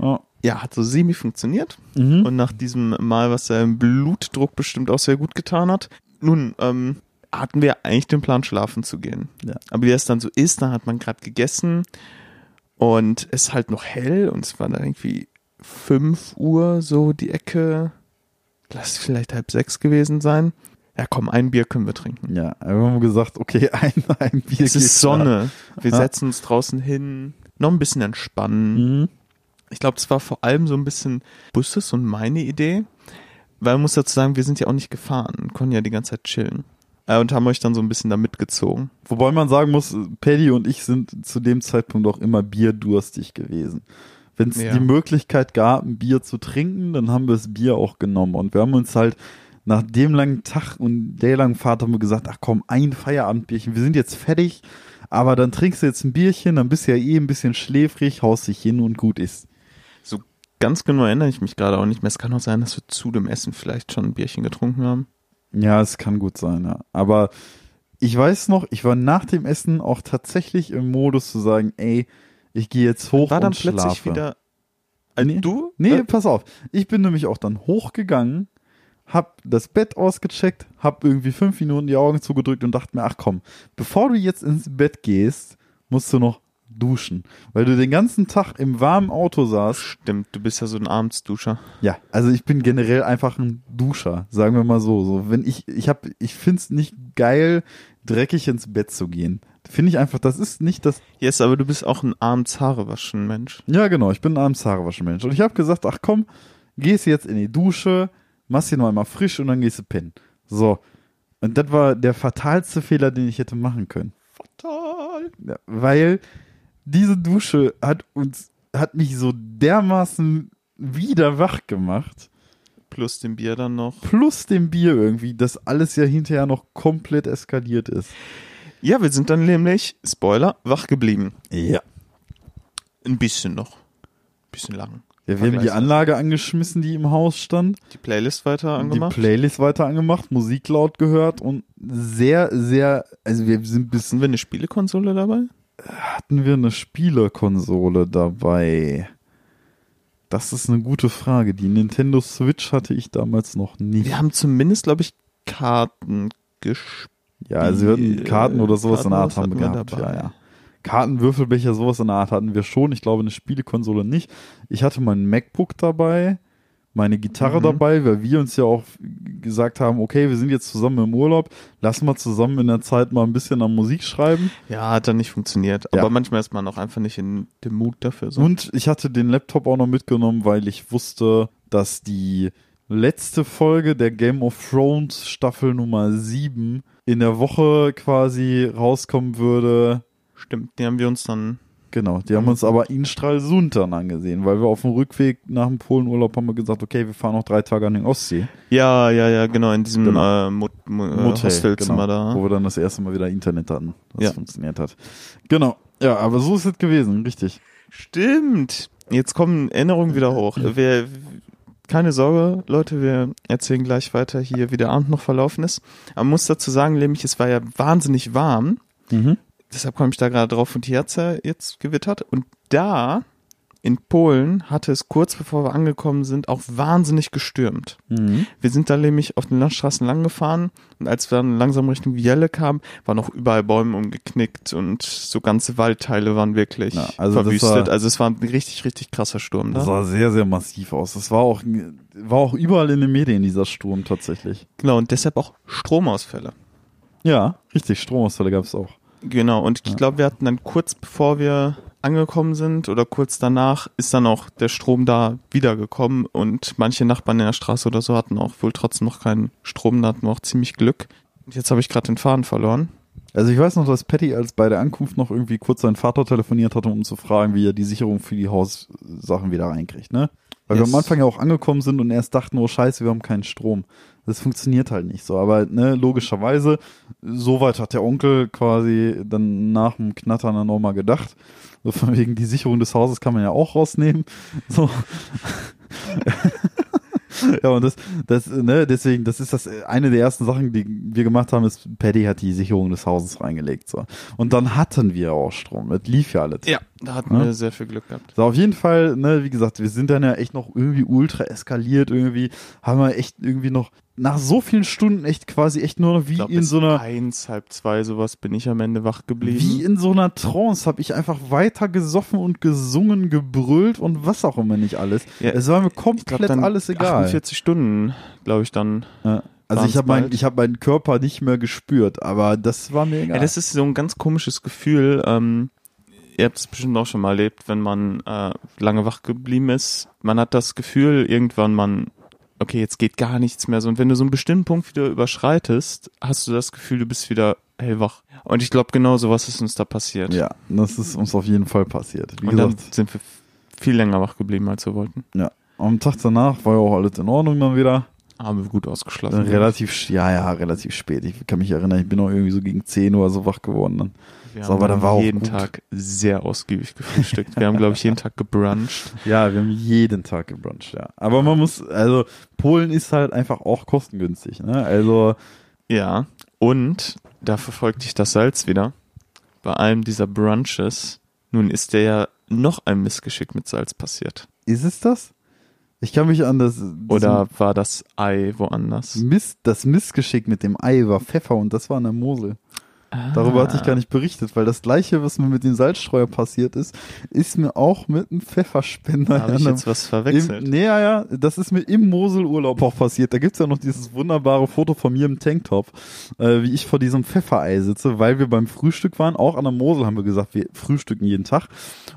Ja. Ja, hat so semi funktioniert. Mhm. Und nach diesem Mal, was deinem Blutdruck bestimmt auch sehr gut getan hat. Nun, ähm, hatten wir eigentlich den Plan, schlafen zu gehen. Ja. Aber wie es dann so ist, da hat man gerade gegessen und es ist halt noch hell und es war dann irgendwie 5 Uhr so die Ecke. Lass es vielleicht halb sechs gewesen sein. Ja, komm, ein Bier können wir trinken. Ja, wir haben gesagt, okay, ein, ein Bier Es ist Sonne. Wir Ja. setzen uns draußen hin, noch ein bisschen entspannen. klar. Mhm. Ich glaube, es war vor allem so ein bisschen Busses und meine Idee, weil man muss dazu sagen, wir sind ja auch nicht gefahren konnten ja die ganze Zeit chillen. Äh, und haben euch dann so ein bisschen da mitgezogen. Wobei man sagen muss, Paddy und ich sind zu dem Zeitpunkt auch immer bierdurstig gewesen. Wenn es Ja. die Möglichkeit gab, ein Bier zu trinken, dann haben wir das Bier auch genommen. Und wir haben uns halt nach dem langen Tag und der langen Fahrt haben wir gesagt, ach komm, ein Feierabendbierchen, wir sind jetzt fertig, aber dann trinkst du jetzt ein Bierchen, dann bist du ja eh ein bisschen schläfrig, haust dich hin und gut ist. Ganz genau erinnere ich mich gerade auch nicht mehr. Es kann auch sein, dass wir zu dem Essen vielleicht schon ein Bierchen getrunken haben. Ja, es kann gut sein, ja. Aber ich weiß noch, ich war nach dem Essen auch tatsächlich im Modus zu sagen, ey, ich gehe jetzt hoch War dann und plötzlich schlafe. wieder. Äh, Nee. Du? Nee, Äh, pass auf. Ich bin nämlich auch dann hochgegangen, hab das Bett ausgecheckt, hab irgendwie fünf Minuten die Augen zugedrückt und dachte mir, ach komm, bevor du jetzt ins Bett gehst, musst du noch duschen. Weil du den ganzen Tag im warmen Auto saßt. Stimmt, du bist ja so ein Abendsduscher. Ja, also ich bin generell einfach ein Duscher, sagen wir mal so. So, wenn ich, ich hab, ich find's nicht geil, dreckig ins Bett zu gehen. Finde ich einfach, das ist nicht das Yes, aber du bist auch ein abends Haare waschen Mensch. Ja, genau. Ich bin ein abends Haarewaschenmensch. Und ich habe gesagt, ach komm, gehst jetzt in die Dusche, machst hier noch einmal frisch und dann gehst du pennen. So. Und das war der fatalste Fehler, den ich hätte machen können. Total. Ja, weil diese Dusche hat uns, hat mich so dermaßen wieder wach gemacht. Plus dem Bier dann noch. Plus dem Bier irgendwie, dass alles ja hinterher noch komplett eskaliert ist. Ja, wir sind dann nämlich, Spoiler, wach geblieben. Ja. Ein bisschen noch. Ein bisschen lang. Ja, wir haben die. Anlage angeschmissen, die im Haus stand. Die Playlist weiter angemacht. Die Playlist weiter angemacht, Musik laut gehört und sehr, sehr, also wir sind bis, Sind wir eine Spielekonsole dabei? Hatten wir eine Spielekonsole dabei? Das ist eine gute Frage. Die Nintendo Switch hatte ich damals noch nicht. Wir haben zumindest, glaube ich, Karten gespielt. Ja, also wir hatten Karten oder sowas in der Art Karten, haben wir gehabt. wir Ja, dabei? ja. Karten, Würfelbecher, sowas in der Art hatten wir schon. Ich glaube, eine Spielekonsole nicht. Ich hatte mein MacBook dabei, meine Gitarre Mhm. dabei, weil wir uns ja auch gesagt haben, okay, wir sind jetzt zusammen im Urlaub, lass mal zusammen in der Zeit mal ein bisschen an Musik schreiben. Ja, hat dann nicht funktioniert. Ja. Aber manchmal ist man auch einfach nicht in dem Mut dafür. So. Und ich hatte den Laptop auch noch mitgenommen, weil ich wusste, dass die letzte Folge der Game of Thrones Staffel Nummer 7 in der Woche quasi rauskommen würde, Stimmt, die haben wir uns dann. Genau, die haben uns aber in Stralsund dann angesehen, weil wir auf dem Rückweg nach dem Polenurlaub haben wir gesagt, okay, wir fahren noch drei Tage an den Ostsee. Ja, ja, ja, genau, in diesem Genau. äh, Mot Mo äh, Motel, Hostelzimmer genau, da. Wo wir dann das erste Mal wieder Internet hatten, was Ja. funktioniert hat. Genau, ja, aber so ist es gewesen, richtig. Stimmt. Jetzt kommen Erinnerungen wieder hoch. Wir, keine Sorge, Leute, wir erzählen gleich weiter hier, wie der Abend noch verlaufen ist. Aber man muss dazu sagen, nämlich, es war ja wahnsinnig warm. Mhm. Deshalb komme ich da gerade drauf und hier hat's ja jetzt gewittert. Und da in Polen hatte es kurz bevor wir angekommen sind auch wahnsinnig gestürmt. Mhm. Wir sind da nämlich auf den Landstraßen lang gefahren und als wir dann langsam Richtung Vielle kamen, waren noch überall Bäume umgeknickt und so ganze Waldteile waren wirklich Ja, also verwüstet. war- also es war ein richtig, richtig krasser Sturm da. Das sah sehr, sehr massiv aus. Das war auch, war auch überall in den Medien, dieser Sturm tatsächlich. Genau, und deshalb auch Stromausfälle. Ja, richtig, Stromausfälle gab es auch. Genau, und ich glaube, wir hatten dann kurz bevor wir angekommen sind oder kurz danach ist dann auch der Strom da wiedergekommen und manche Nachbarn in der Straße oder so hatten auch wohl trotzdem noch keinen Strom, da hatten wir auch ziemlich Glück. Und jetzt habe ich gerade den Faden verloren. Also ich weiß noch, dass Patty als bei der Ankunft noch irgendwie kurz seinen Vater telefoniert hatte, um zu fragen, wie er die Sicherung für die Haussachen wieder reinkriegt, ne? Weil Yes. wir am Anfang ja auch angekommen sind und erst dachten, oh scheiße, wir haben keinen Strom. Das funktioniert halt nicht so. Aber ne, logischerweise, soweit hat der Onkel quasi dann nach dem Knattern dann nochmal gedacht. So von wegen die Sicherung des Hauses kann man ja auch rausnehmen. So. ja, und das, das, ne, deswegen, das ist das eine der ersten Sachen, die wir gemacht haben, ist, Paddy hat die Sicherung des Hauses reingelegt. So. Und dann hatten wir auch Strom. Das lief ja alles. Ja, da hatten Ja. wir sehr viel Glück gehabt. So, auf jeden Fall, ne, wie gesagt, wir sind dann ja echt noch irgendwie ultra eskaliert, irgendwie, haben wir echt irgendwie noch nach so vielen Stunden echt quasi echt nur noch wie glaub, in so einer, eins, halb zwei, sowas bin ich am Ende wach geblieben. wie in so einer Trance habe ich einfach weiter gesoffen und gesungen, gebrüllt und was auch immer nicht alles. Ja, es war mir komplett dann alles egal. 48 Stunden, glaube ich dann. Ja. Also ich habe mein, ich habe meinen Körper nicht mehr gespürt, aber das war mir egal. Ja, das ist so ein ganz komisches Gefühl. Ähm, ihr habt es bestimmt auch schon mal erlebt, wenn man äh, lange wach geblieben ist. Man hat das Gefühl, irgendwann man, okay, jetzt geht gar nichts mehr so. Und wenn du so einen bestimmten Punkt wieder überschreitest, hast du das Gefühl, du bist wieder hellwach. Und ich glaube, genau sowas ist uns da passiert. ja, das ist uns auf jeden Fall passiert. Wie Und dann gesagt, sind wir viel länger wach geblieben, als wir wollten. ja. Am Tag danach war ja auch alles in Ordnung dann wieder. Haben wir gut ausgeschlafen. Dann relativ, ja, ja, relativ spät. Ich kann mich erinnern, ich bin auch irgendwie so gegen 10 Uhr so wach geworden dann. Wir so, haben aber dann war auch jeden. Tag sehr ausgiebig gefrühstückt. Wir haben, glaube ich, jeden Tag gebruncht. Ja, wir haben jeden Tag gebruncht, ja. Aber man muss, also Polen ist halt einfach auch kostengünstig, ne? Also, Ja, und da verfolgt dich das Salz wieder. Bei einem dieser Brunches, nun ist der ja noch ein Missgeschick mit Salz passiert. ist es das? Ich kann mich an das, Oder war das Ei woanders? Miss, das Missgeschick mit dem Ei war Pfeffer und das war in der Mosel. Darüber hatte ich gar nicht berichtet, weil das gleiche, was mir mit dem Salzstreuer passiert ist, ist mir auch mit einem Pfefferspender Habe ich jetzt was Im, verwechselt? nee, ja, ja, das ist mir im Moselurlaub auch passiert. Da gibt's ja noch dieses wunderbare Foto von mir im Tanktop, äh, wie ich vor diesem Pfefferei sitze, weil wir beim Frühstück waren. Auch an der Mosel haben wir gesagt, wir frühstücken jeden Tag.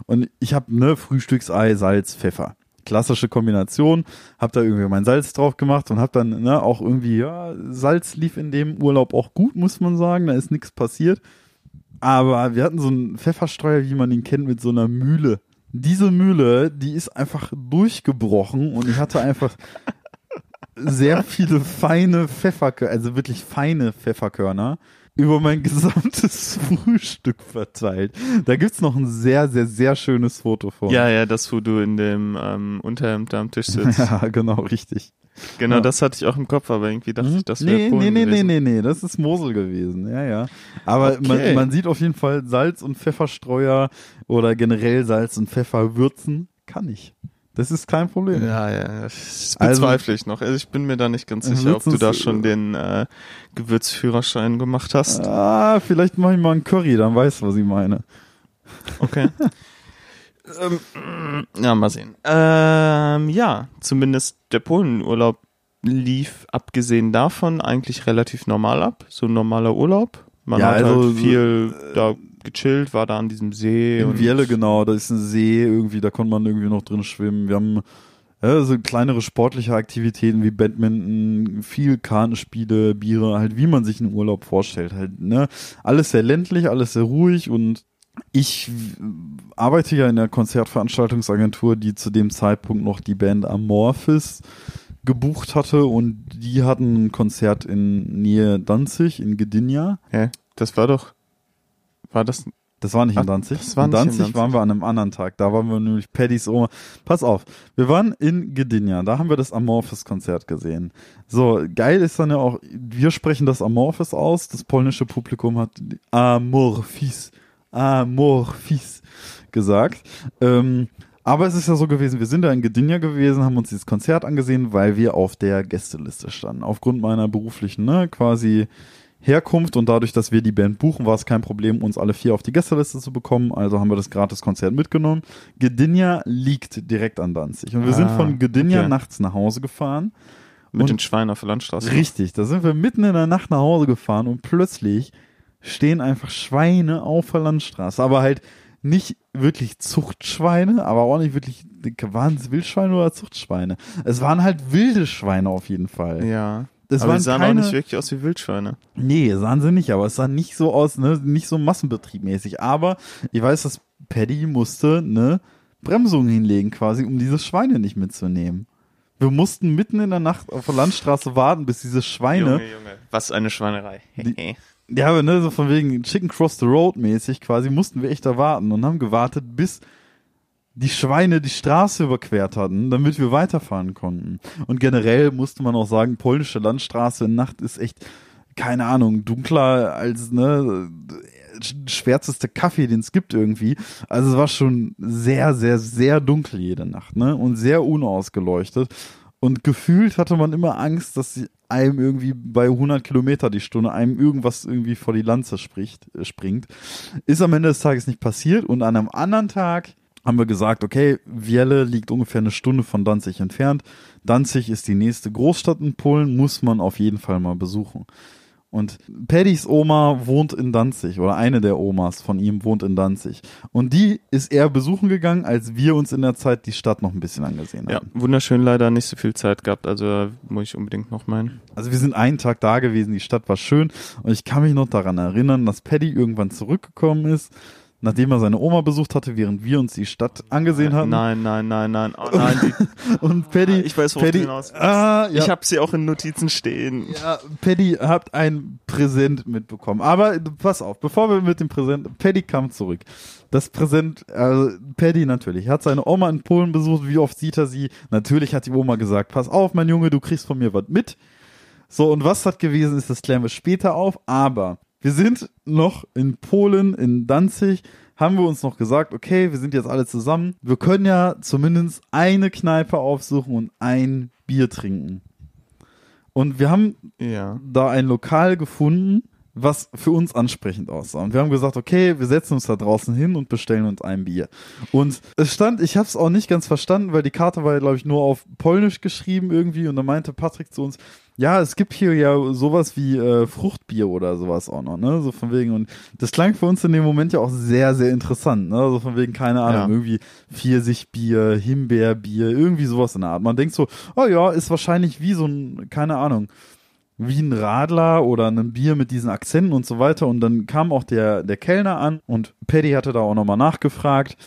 Und ich habe ne Frühstücksei, Salz, Pfeffer. Klassische Kombination. Hab da irgendwie mein Salz drauf gemacht und hab dann ne, auch irgendwie, ja, Salz lief in dem Urlaub auch gut, muss man sagen. Da ist nichts passiert. Aber wir hatten so einen Pfefferstreuer, wie man ihn kennt, mit so einer Mühle. Diese Mühle, die ist einfach durchgebrochen und ich hatte einfach sehr viele feine Pfefferkörner, also wirklich feine Pfefferkörner über mein gesamtes Frühstück verteilt. Da gibt's noch ein sehr, sehr, sehr schönes Foto von. Ja, ja, das, wo du in dem ähm, Unterhemd am Tisch sitzt. ja genau, richtig. Genau, Ja. das hatte ich auch im Kopf, aber irgendwie dachte ich, das wäre nee, Polen nee, nee, nee, gewesen. nee, nee, das ist Mosel gewesen. Ja, ja. Aber Okay. man, man sieht auf jeden Fall Salz und Pfefferstreuer oder generell Salz und Pfeffer würzen kann ich. Das ist kein Problem. Ja, ja, das Also- bezweifle ich noch. Also ich bin mir da nicht ganz Äh, sicher, ob du da schon äh, den äh, Gewürzführerschein gemacht hast. Ah, vielleicht mache ich mal einen Curry, dann weißt du, was ich meine. Okay. ähm, ja, mal sehen. Ähm, ja, zumindest der Polenurlaub lief abgesehen davon eigentlich relativ normal ab. So ein normaler Urlaub. Man Ja, hat also, halt viel da gechillt, war da an diesem See. In und Vielle, genau, da ist ein See irgendwie, da konnte man irgendwie noch drin schwimmen. Wir haben ja, so kleinere sportliche Aktivitäten wie Badminton, viel Kartenspiele, Biere, halt wie man sich einen Urlaub vorstellt. Halt, ne? Alles sehr ländlich, alles sehr ruhig und ich arbeite ja in der Konzertveranstaltungsagentur, die zu dem Zeitpunkt noch die Band Amorphis gebucht hatte und die hatten ein Konzert in Nähe Danzig in Gdynia. Hä? Das war doch. War das. Das war nicht in Ach, Danzig. das war in, nicht in Danzig Danzig. waren wir an einem anderen Tag. Da waren wir nämlich Paddys Oma. Pass auf, wir waren in Gdynia. Da haben wir das Amorphis-Konzert gesehen. So, geil ist dann ja auch, wir sprechen das Amorphis aus. Das polnische Publikum hat Amorphis, Amorphis gesagt. Ähm, aber es ist ja so gewesen, wir sind da in Gdynia gewesen, haben uns dieses Konzert angesehen, weil wir auf der Gästeliste standen. Aufgrund meiner beruflichen, ne, quasi Herkunft und dadurch, dass wir die Band buchen, war es kein Problem, uns alle vier auf die Gästeliste zu bekommen. Also haben wir das Gratis-Konzert mitgenommen. Gdynia liegt direkt an Danzig. Und wir sind Ah, von Gdynia okay. nachts nach Hause gefahren. Mit Und- den Schweinen auf der Landstraße. Richtig, da sind wir mitten in der Nacht nach Hause gefahren und plötzlich stehen einfach Schweine auf der Landstraße. Aber halt nicht wirklich Zuchtschweine, aber auch nicht wirklich, waren es Wildschweine oder Zuchtschweine? Es waren halt wilde Schweine auf jeden Fall. Ja. Das aber waren die sahen keine, auch nicht wirklich aus wie Wildschweine. Nee, sahen sie nicht, aber es sah nicht so aus, ne, nicht so massenbetriebmäßig. Aber ich weiß, dass Paddy musste eine Bremsung hinlegen, quasi, um diese Schweine nicht mitzunehmen. Wir mussten mitten in der Nacht auf der Landstraße warten, bis diese Schweine, Junge, Junge. Was eine Schweinerei. Die- ja, aber ne, so von wegen Chicken Cross the Road mäßig quasi, mussten wir echt da warten und haben gewartet, bis die Schweine die Straße überquert hatten, damit wir weiterfahren konnten. Und generell musste man auch sagen, polnische Landstraße in Nacht ist echt, keine Ahnung, dunkler als, ne, schwärzeste Kaffee, den es gibt irgendwie. Also es war schon sehr, sehr, sehr dunkel jede Nacht, ne? Und sehr unausgeleuchtet. Und gefühlt hatte man immer Angst, dass sie einem irgendwie bei 100 Kilometer die Stunde einem irgendwas irgendwie vor die Lanze spricht, äh, springt. Ist am Ende des Tages nicht passiert. Und an einem anderen Tag haben wir gesagt, okay, Wiele liegt ungefähr eine Stunde von Danzig entfernt. Danzig ist die nächste Großstadt in Polen, muss man auf jeden Fall mal besuchen. Und Paddys Oma wohnt in Danzig oder eine der Omas von ihm wohnt in Danzig. Und die ist er besuchen gegangen, als wir uns in der Zeit die Stadt noch ein bisschen angesehen Ja, haben. wunderschön leider nicht so viel Zeit gehabt, also muss ich unbedingt noch meinen. Also wir sind einen Tag da gewesen, die Stadt war schön und ich kann mich noch daran erinnern, dass Paddy irgendwann zurückgekommen ist, nachdem er seine Oma besucht hatte, während wir uns die Stadt angesehen hatten. Nein, nein, nein, nein. Oh nein, Und Paddy, ich weiß, worauf Paddy, hinaus ah, ja, Ich habe sie auch in Notizen stehen. ja, Paddy hat ein Präsent mitbekommen. Aber pass auf, bevor wir mit dem Präsent, Paddy kam zurück. Das Präsent, also Paddy natürlich, hat seine Oma in Polen besucht. Wie oft sieht er sie? Natürlich hat die Oma gesagt, pass auf, mein Junge, du kriegst von mir was mit. So, und was das gewesen ist, das klären wir später auf. Aber wir sind noch in Polen, in Danzig, haben wir uns noch gesagt, okay, wir sind jetzt alle zusammen. Wir können ja zumindest eine Kneipe aufsuchen und ein Bier trinken. Und wir haben Ja. da ein Lokal gefunden, was für uns ansprechend aussah. Und wir haben gesagt, okay, wir setzen uns da draußen hin und bestellen uns ein Bier. Und es stand, ich habe es auch nicht ganz verstanden, weil die Karte war, glaube ich, nur auf Polnisch geschrieben irgendwie. Und da meinte Patrick zu uns, ja, es gibt hier ja sowas wie äh, Fruchtbier oder sowas auch noch, ne? So von wegen. Und das klang für uns in dem Moment ja auch sehr, sehr interessant, ne? So von wegen, keine Ahnung, Ja. irgendwie Pfirsichbier, Himbeerbier, irgendwie sowas in der Art. Man denkt so, oh ja, ist wahrscheinlich wie so ein, keine Ahnung, wie ein Radler oder ein Bier mit diesen Akzenten und so weiter. Und dann kam auch der, der Kellner an und Paddy hatte da auch nochmal nachgefragt.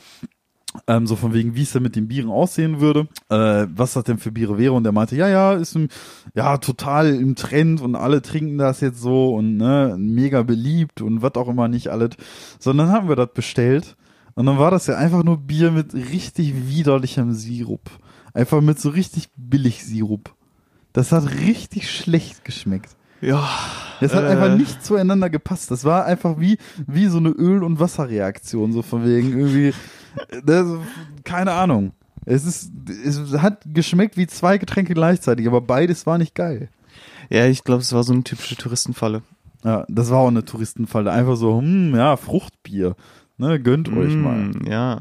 Ähm, so von wegen, wie es denn mit den Bieren aussehen würde, äh, was das denn für Biere wäre. Und der meinte, ja, ja, ist ein, ja total im Trend und alle trinken das jetzt so und ne, mega beliebt und was auch immer nicht alles. Sondern haben wir das bestellt und dann war das ja einfach nur Bier mit richtig widerlichem Sirup. Einfach mit so richtig billig Sirup. Das hat richtig schlecht geschmeckt. Ja. Das hat Äh. einfach nicht zueinander gepasst. Das war einfach wie, wie so eine Öl- und Wasserreaktion, so von wegen irgendwie, äh, das, keine Ahnung. Es ist, es hat geschmeckt wie zwei Getränke gleichzeitig, aber beides war nicht geil. Ja, ich glaube, es war so eine typische Touristenfalle. Ja, das war auch eine Touristenfalle. Einfach so, hm, ja, Fruchtbier. Ne, gönnt euch mal. Mm, Ja.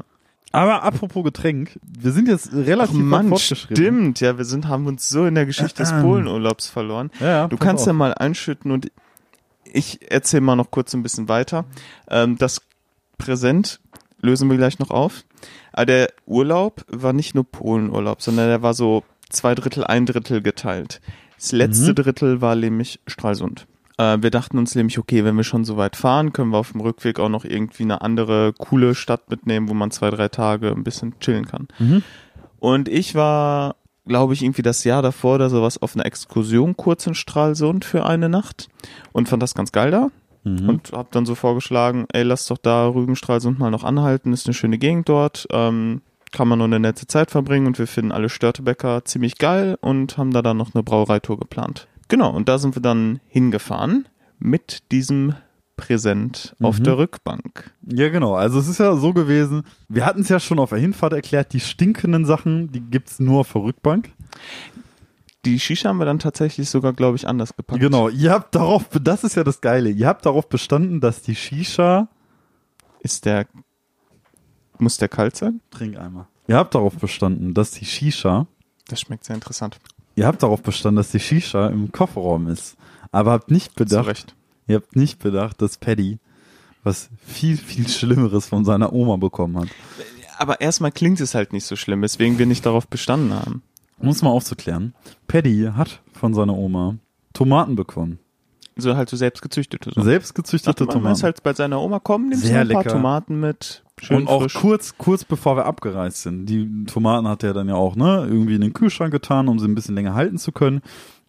Aber apropos Getränk, wir sind jetzt Ach relativ weit Mann, fortgeschritten. stimmt. Ja, wir sind, haben uns so in der Geschichte des Ähm. Polenurlaubs verloren. Ja, ja, Du kannst auf. ja mal einschütten und ich erzähle mal noch kurz ein bisschen weiter. Ähm, das Präsent lösen wir gleich noch auf. Aber der Urlaub war nicht nur Polenurlaub, sondern der war so zwei Drittel, ein Drittel geteilt. Das letzte Mhm. Drittel war nämlich Stralsund. Äh, wir dachten uns nämlich, okay, wenn wir schon so weit fahren, können wir auf dem Rückweg auch noch irgendwie eine andere coole Stadt mitnehmen, wo man zwei, drei Tage ein bisschen chillen kann. Mhm. Und ich war, glaube ich, irgendwie das Jahr davor oder sowas auf einer Exkursion kurz in Stralsund für eine Nacht und fand das ganz geil da. Mhm. Und hab dann so vorgeschlagen, ey, lass doch da Rügen, Stralsund mal noch anhalten, ist eine schöne Gegend dort, ähm, kann man nur eine nette Zeit verbringen und wir finden alle Störtebäcker ziemlich geil und haben da dann noch eine Brauereitour geplant. Genau, und da sind wir dann hingefahren mit diesem Präsent auf Mhm. der Rückbank. Ja, genau. Also es ist ja so gewesen, wir hatten es ja schon auf der Hinfahrt erklärt, die stinkenden Sachen, die gibt's nur auf der Rückbank. Die Shisha haben wir dann tatsächlich sogar, glaube ich, anders gepackt. Genau, ihr habt darauf, das ist ja das Geile, ihr habt darauf bestanden, dass die Shisha, Ist der, muss der kalt sein? trink einmal, ihr habt darauf bestanden, dass die Shisha, Das schmeckt sehr interessant. Ihr habt darauf bestanden, dass die Shisha im Kofferraum ist. Aber habt nicht bedacht, ihr habt nicht bedacht, dass Paddy was viel, viel Schlimmeres von seiner Oma bekommen hat. Aber erstmal klingt es halt nicht so schlimm, weswegen wir nicht darauf bestanden haben. Um es mal aufzuklären, Paddy hat von seiner Oma Tomaten bekommen. So halt so selbst gezüchtete. So. Selbst gezüchtete Dachte man, ist Tomaten. halt bei seiner Oma kommen, nimmst Sehr ein paar lecker. Tomaten mit. Schön und auch frisch. kurz, kurz bevor wir abgereist sind. Die Tomaten hat er dann ja auch, ne, irgendwie in den Kühlschrank getan, um sie ein bisschen länger halten zu können,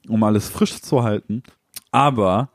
um alles frisch zu halten. Aber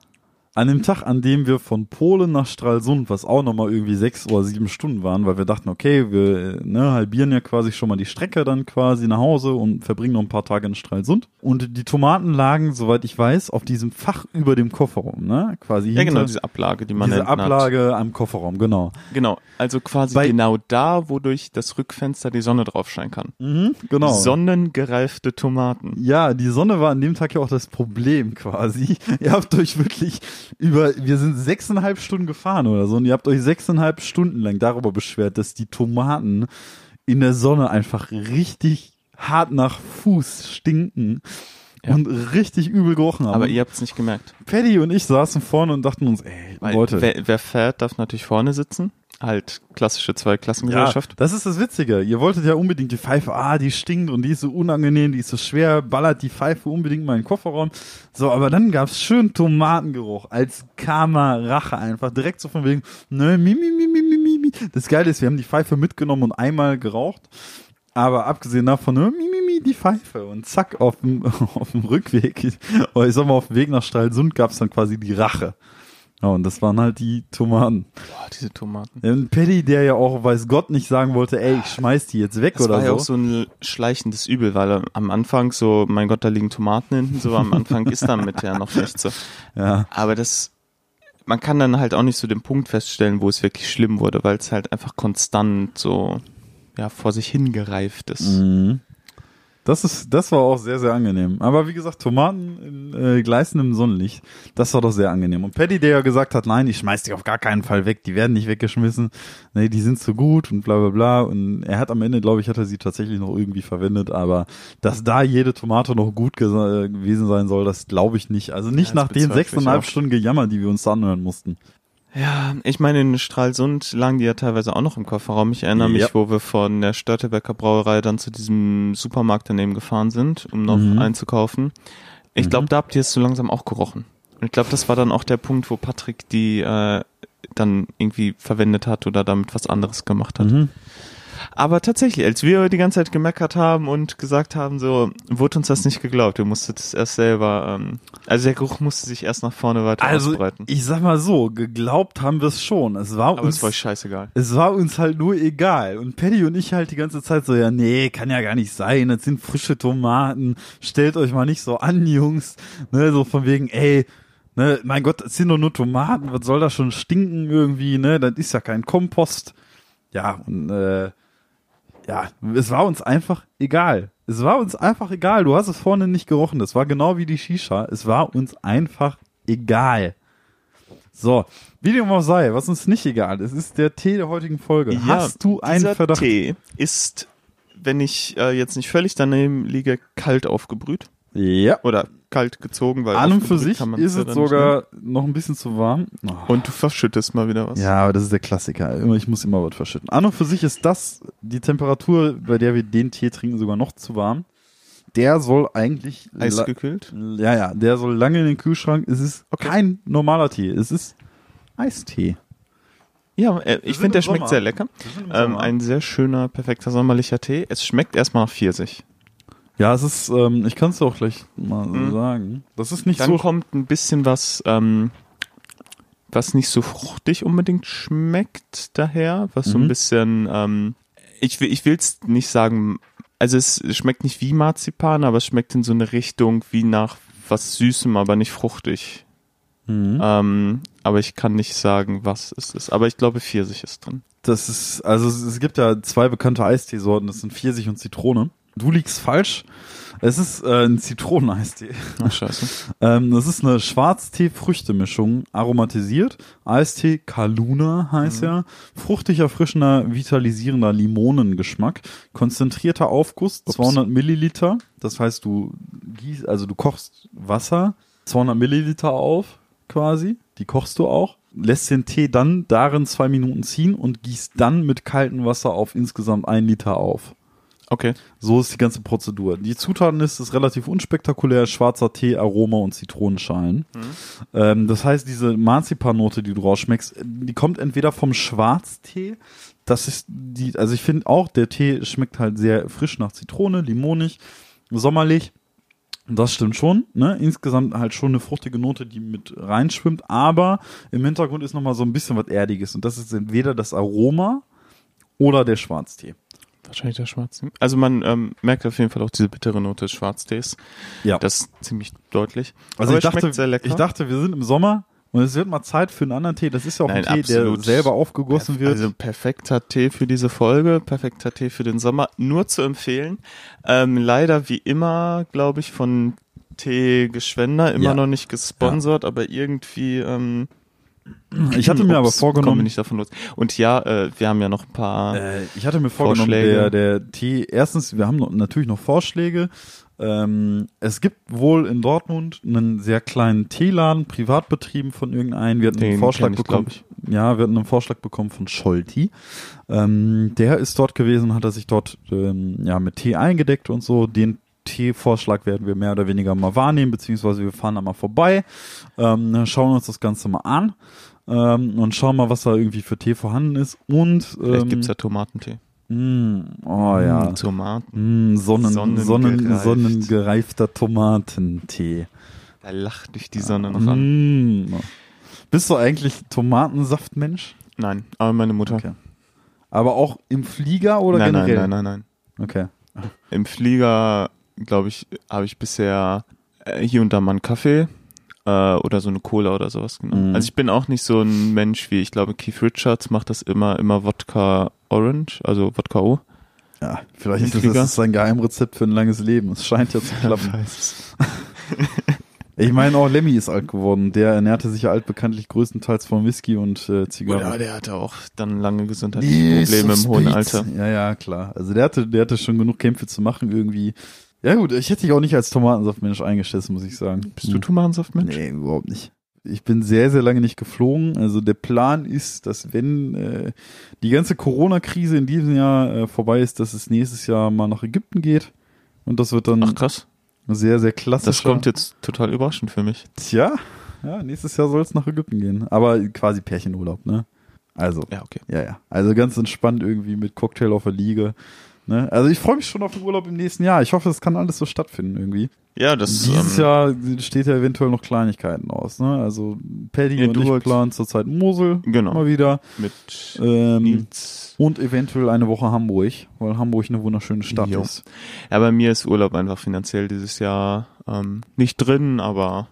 an dem Tag, an dem wir von Polen nach Stralsund, was auch nochmal irgendwie sechs oder sieben Stunden waren, weil wir dachten, okay, wir ne, halbieren ja quasi schon mal die Strecke dann quasi nach Hause und verbringen noch ein paar Tage in Stralsund. Und die Tomaten lagen, soweit ich weiß, auf diesem Fach über dem Kofferraum, ne? Quasi Ja, genau, diese Ablage, die man diese Ablage am Kofferraum, genau. Hat. Genau, also quasi Bei- genau da, wodurch das Rückfenster die Sonne drauf scheinen kann. Mhm, genau. Sonnengereifte Tomaten. Ja, die Sonne war an dem Tag ja auch das Problem quasi. Ihr habt euch wirklich über, wir sind sechseinhalb Stunden gefahren oder so und ihr habt euch sechseinhalb Stunden lang darüber beschwert, dass die Tomaten in der Sonne einfach richtig hart nach Fuß stinken Ja. und richtig übel gerochen haben. Aber ihr habt es nicht gemerkt. Paddy und ich saßen vorne und dachten uns, ey, Weil Leute. wer, wer fährt, darf natürlich vorne sitzen. Halt klassische Ja, Zweiklassengesellschaft. das ist das Witzige. Ihr wolltet ja unbedingt die Pfeife, ah, die stinkt und die ist so unangenehm, die ist so schwer, ballert die Pfeife unbedingt mal in den Kofferraum. So, aber dann gab's schön Tomatengeruch als Karma-Rache einfach, direkt so von wegen, ne, mi, mi, mi, mi, mi, mi. Das Geile ist, wir haben die Pfeife mitgenommen und einmal geraucht. Aber abgesehen davon, ne, mi, mi, mi, die Pfeife und zack, auf dem, auf dem Rückweg, ich sag mal, auf dem Weg nach Stralsund gab's dann quasi die Rache. Ja, und das waren halt die Tomaten. Boah, diese Tomaten. Ein Paddy, der ja auch, weiß Gott, nicht sagen wollte, ey, ich schmeiß die jetzt weg Das oder war ja so. auch so ein schleichendes Übel, weil am Anfang so, mein Gott, da liegen Tomaten hinten, so am Anfang ist damit ja noch nicht so. Ja, Aber das, man kann dann halt auch nicht so den Punkt feststellen, wo es wirklich schlimm wurde, weil es halt einfach konstant so, ja, vor sich hingereift ist. Mhm. Das ist, das war auch sehr, sehr angenehm. Aber wie gesagt, Tomaten in äh, gleißendem Sonnenlicht, das war doch sehr angenehm. Und Paddy, der ja gesagt hat, nein, ich schmeiß die auf gar keinen Fall weg, die werden nicht weggeschmissen, nee, die sind so gut und bla bla bla. Und er hat am Ende, glaube ich, hat er sie tatsächlich noch irgendwie verwendet, aber dass da jede Tomate noch gut gewesen sein soll, das glaube ich nicht. Also nicht Ja, nach den sechseinhalb. Stunden Gejammer, die wir uns da anhören mussten. Ja, ich meine, in Stralsund lagen die ja teilweise auch noch im Kofferraum. Ich erinnere mich, Ja. wo wir von der Störtebecker Brauerei dann zu diesem Supermarkt daneben gefahren sind, um noch Mhm. einzukaufen. Ich glaube, da habt ihr es so langsam auch gerochen. Und ich glaube, das war dann auch der Punkt, wo Patrick die äh, dann irgendwie verwendet hat oder damit was anderes gemacht hat. Mhm. Aber tatsächlich, als wir die ganze Zeit gemeckert haben und gesagt haben, so, wurde uns das nicht geglaubt. Wir mussten es erst selber, ähm, also der Geruch musste sich erst nach vorne weiter Also, ausbreiten. ich sag mal so, geglaubt haben wir es schon. Es war Aber uns, es war scheißegal. es war uns halt nur egal. Und Paddy und ich halt die ganze Zeit so, ja, nee, kann ja gar nicht sein. Das sind frische Tomaten. Stellt euch mal nicht so an, Jungs. Ne, so von wegen, ey, ne, mein Gott, es sind doch nur Tomaten. Was soll das schon stinken irgendwie, ne? Das ist ja kein Kompost. Ja, und, äh, ja, es war uns einfach egal. Es war uns einfach egal. Du hast es vorne nicht gerochen. Das war genau wie die Shisha. Es war uns einfach egal. So, wie dem auch sei, was uns nicht egal ist, ist der Tee der heutigen Folge. Hast du einen dieser Verdacht? Tee ist, wenn ich äh, jetzt nicht völlig daneben liege, kalt aufgebrüht Ja. oder kalt gezogen, weil An und für sich ist ja es nicht sogar noch ein bisschen zu warm. Oh. Und du verschüttest mal wieder was. Ja, aber das ist der Klassiker. Immer, ich muss immer was verschütten. An und für sich ist das die Temperatur, bei der wir den Tee trinken, sogar noch zu warm. der soll eigentlich Eisgekühlt? Ja, ja, der soll lange in den Kühlschrank. Es ist Okay. kein normaler Tee, es ist Eistee. Ja, äh, ich finde, der im schmeckt Sommer. sehr lecker. Ähm, Sommer. ein sehr schöner, perfekter sommerlicher Tee. Es schmeckt erstmal nach Pfirsich. Ja, es ist, ähm, ich kann es auch gleich mal Mhm. sagen. Das ist nicht Dann so. kommt ein bisschen was, ähm, was nicht so fruchtig unbedingt schmeckt daher, was so ein Mhm. bisschen, ähm, ich will, ich will's nicht sagen, also es schmeckt nicht wie Marzipan, aber es schmeckt in so eine Richtung wie nach was Süßem, aber nicht fruchtig. Mhm. Ähm, aber ich kann nicht sagen, was es ist. Aber ich glaube, Pfirsich ist drin. Das ist, also es, es gibt ja zwei bekannte Eisteesorten, das sind Pfirsich und Zitrone. Du liegst falsch. Es ist äh, ein Zitroneneistee. Ach, scheiße. Ähm, das ist eine Schwarztee-Früchtemischung, aromatisiert. Eistee Kaluna heißt Mhm. ja. Fruchtig erfrischender, vitalisierender Limonengeschmack. Konzentrierter Aufguss, Ups. 200 Milliliter. Das heißt, du gießt, also du kochst Wasser, 200 Milliliter auf, quasi. Die kochst du auch. Lässt den Tee dann darin zwei Minuten ziehen und gießt dann mit kaltem Wasser auf insgesamt ein Liter auf. Okay. So ist die ganze Prozedur. Die Zutaten ist, relativ unspektakulär, schwarzer Tee, Aroma und Zitronenschalen. Ähm, das heißt, diese Marzipannote, die du rausschmeckst, die kommt entweder vom Schwarztee, das ist die, also ich finde auch, der Tee schmeckt halt sehr frisch nach Zitrone, limonig, sommerlich. Das stimmt schon, ne? Insgesamt halt schon eine fruchtige Note, die mit reinschwimmt, aber im Hintergrund ist nochmal so ein bisschen was Erdiges und das ist entweder das Aroma oder der Schwarztee. Wahrscheinlich der Schwarze. Also man ähm, merkt auf jeden Fall auch diese bittere Note des Schwarztees. Ja. Das ist ziemlich deutlich. Also Aber ich dachte, sehr lecker. ich dachte, wir sind im Sommer und es wird mal Zeit für einen anderen Tee. Das ist ja auch Nein, ein Tee, der selber aufgegossen wird. Also perfekter Tee für diese Folge, perfekter Tee für den Sommer, nur zu empfehlen. Ähm, leider wie immer, glaube ich, von Tee Geschwender, immer Ja. noch nicht gesponsert, aber irgendwie ähm, ich hatte mir aber ups, wir vorgenommen, nicht davon los. Und ja, äh, wir haben ja noch ein paar äh, ich hatte mir vorgenommen, Vorschläge. der, der Tee, erstens, wir haben noch, natürlich noch Vorschläge. Ähm, es gibt wohl in Dortmund einen sehr kleinen Teeladen, privat betrieben von irgendeinem. Wir hatten einen Den Vorschlag kenn ich, bekommen. Ja, wir hatten einen Vorschlag bekommen von Scholti. Ähm, der ist dort gewesen, hat er sich dort ähm, ja mit Tee eingedeckt und so. Den Tee-Vorschlag werden wir mehr oder weniger mal wahrnehmen, beziehungsweise wir fahren da mal vorbei, ähm, schauen uns das Ganze mal an ähm, und schauen mal, was da irgendwie für Tee vorhanden ist. Und Vielleicht ähm, gibt's ja Tomatentee. mh, oh ja, Mm, Tomaten. mh, Sonnen, Sonnen, Sonnengereift. sonnengereifter Tomatentee. Da lacht dich die Sonne noch an. Mm. Bist du eigentlich Tomatensaftmensch? Nein, aber meine Mutter. Okay. Aber auch im Flieger oder nein, nein, generell? nein, nein, nein. Okay. Im Flieger, glaube ich, habe ich bisher äh, hier und da mal einen Kaffee äh, oder so eine Cola oder sowas genommen. Mhm. Also ich bin auch nicht so ein Mensch wie, ich glaube, Keith Richards macht das immer, immer Wodka Orange, also Wodka O. Ja, vielleicht ist das, das ist sein Geheimrezept für ein langes Leben. Es scheint ja zu klappen. Ich meine, auch Lemmy ist alt geworden. Der ernährte sich ja altbekanntlich größtenteils von Whisky und äh, Zigarren. Ja, der hatte auch dann lange gesundheitliche Probleme im hohen Alter. Ja, ja, klar. Also der hatte, der hatte schon genug Kämpfe zu machen irgendwie. Ja gut, ich hätte dich auch nicht als Tomatensaftmensch eingeschätzt, muss ich sagen. Bist du Tomatensaftmensch? Nee, überhaupt nicht. Ich bin sehr, sehr lange nicht geflogen. Also der Plan ist, dass wenn äh, die ganze Corona-Krise in diesem Jahr äh, vorbei ist, dass es nächstes Jahr mal nach Ägypten geht. Und das wird dann Ach krass, sehr, sehr klassisch. das kommt jetzt total überraschend für mich. Tja, ja, nächstes Jahr soll es nach Ägypten gehen. Aber quasi Pärchenurlaub, ne? Also, Ja, okay. ja, ja. Also ganz entspannt irgendwie mit Cocktail auf der Liege. Ne? Also ich freue mich schon auf den Urlaub im nächsten Jahr. Ich hoffe, es kann alles so stattfinden irgendwie. Ja, das Dieses ähm, Jahr steht ja eventuell noch Kleinigkeiten aus. Ne? Also Paddy Ja, und du ich planen zurzeit Mosel Genau. mal wieder. mit Ähm, Nils. und eventuell eine Woche Hamburg, weil Hamburg eine wunderschöne Stadt Jo. ist. Ja, bei mir ist Urlaub einfach finanziell dieses Jahr ähm, nicht drin, aber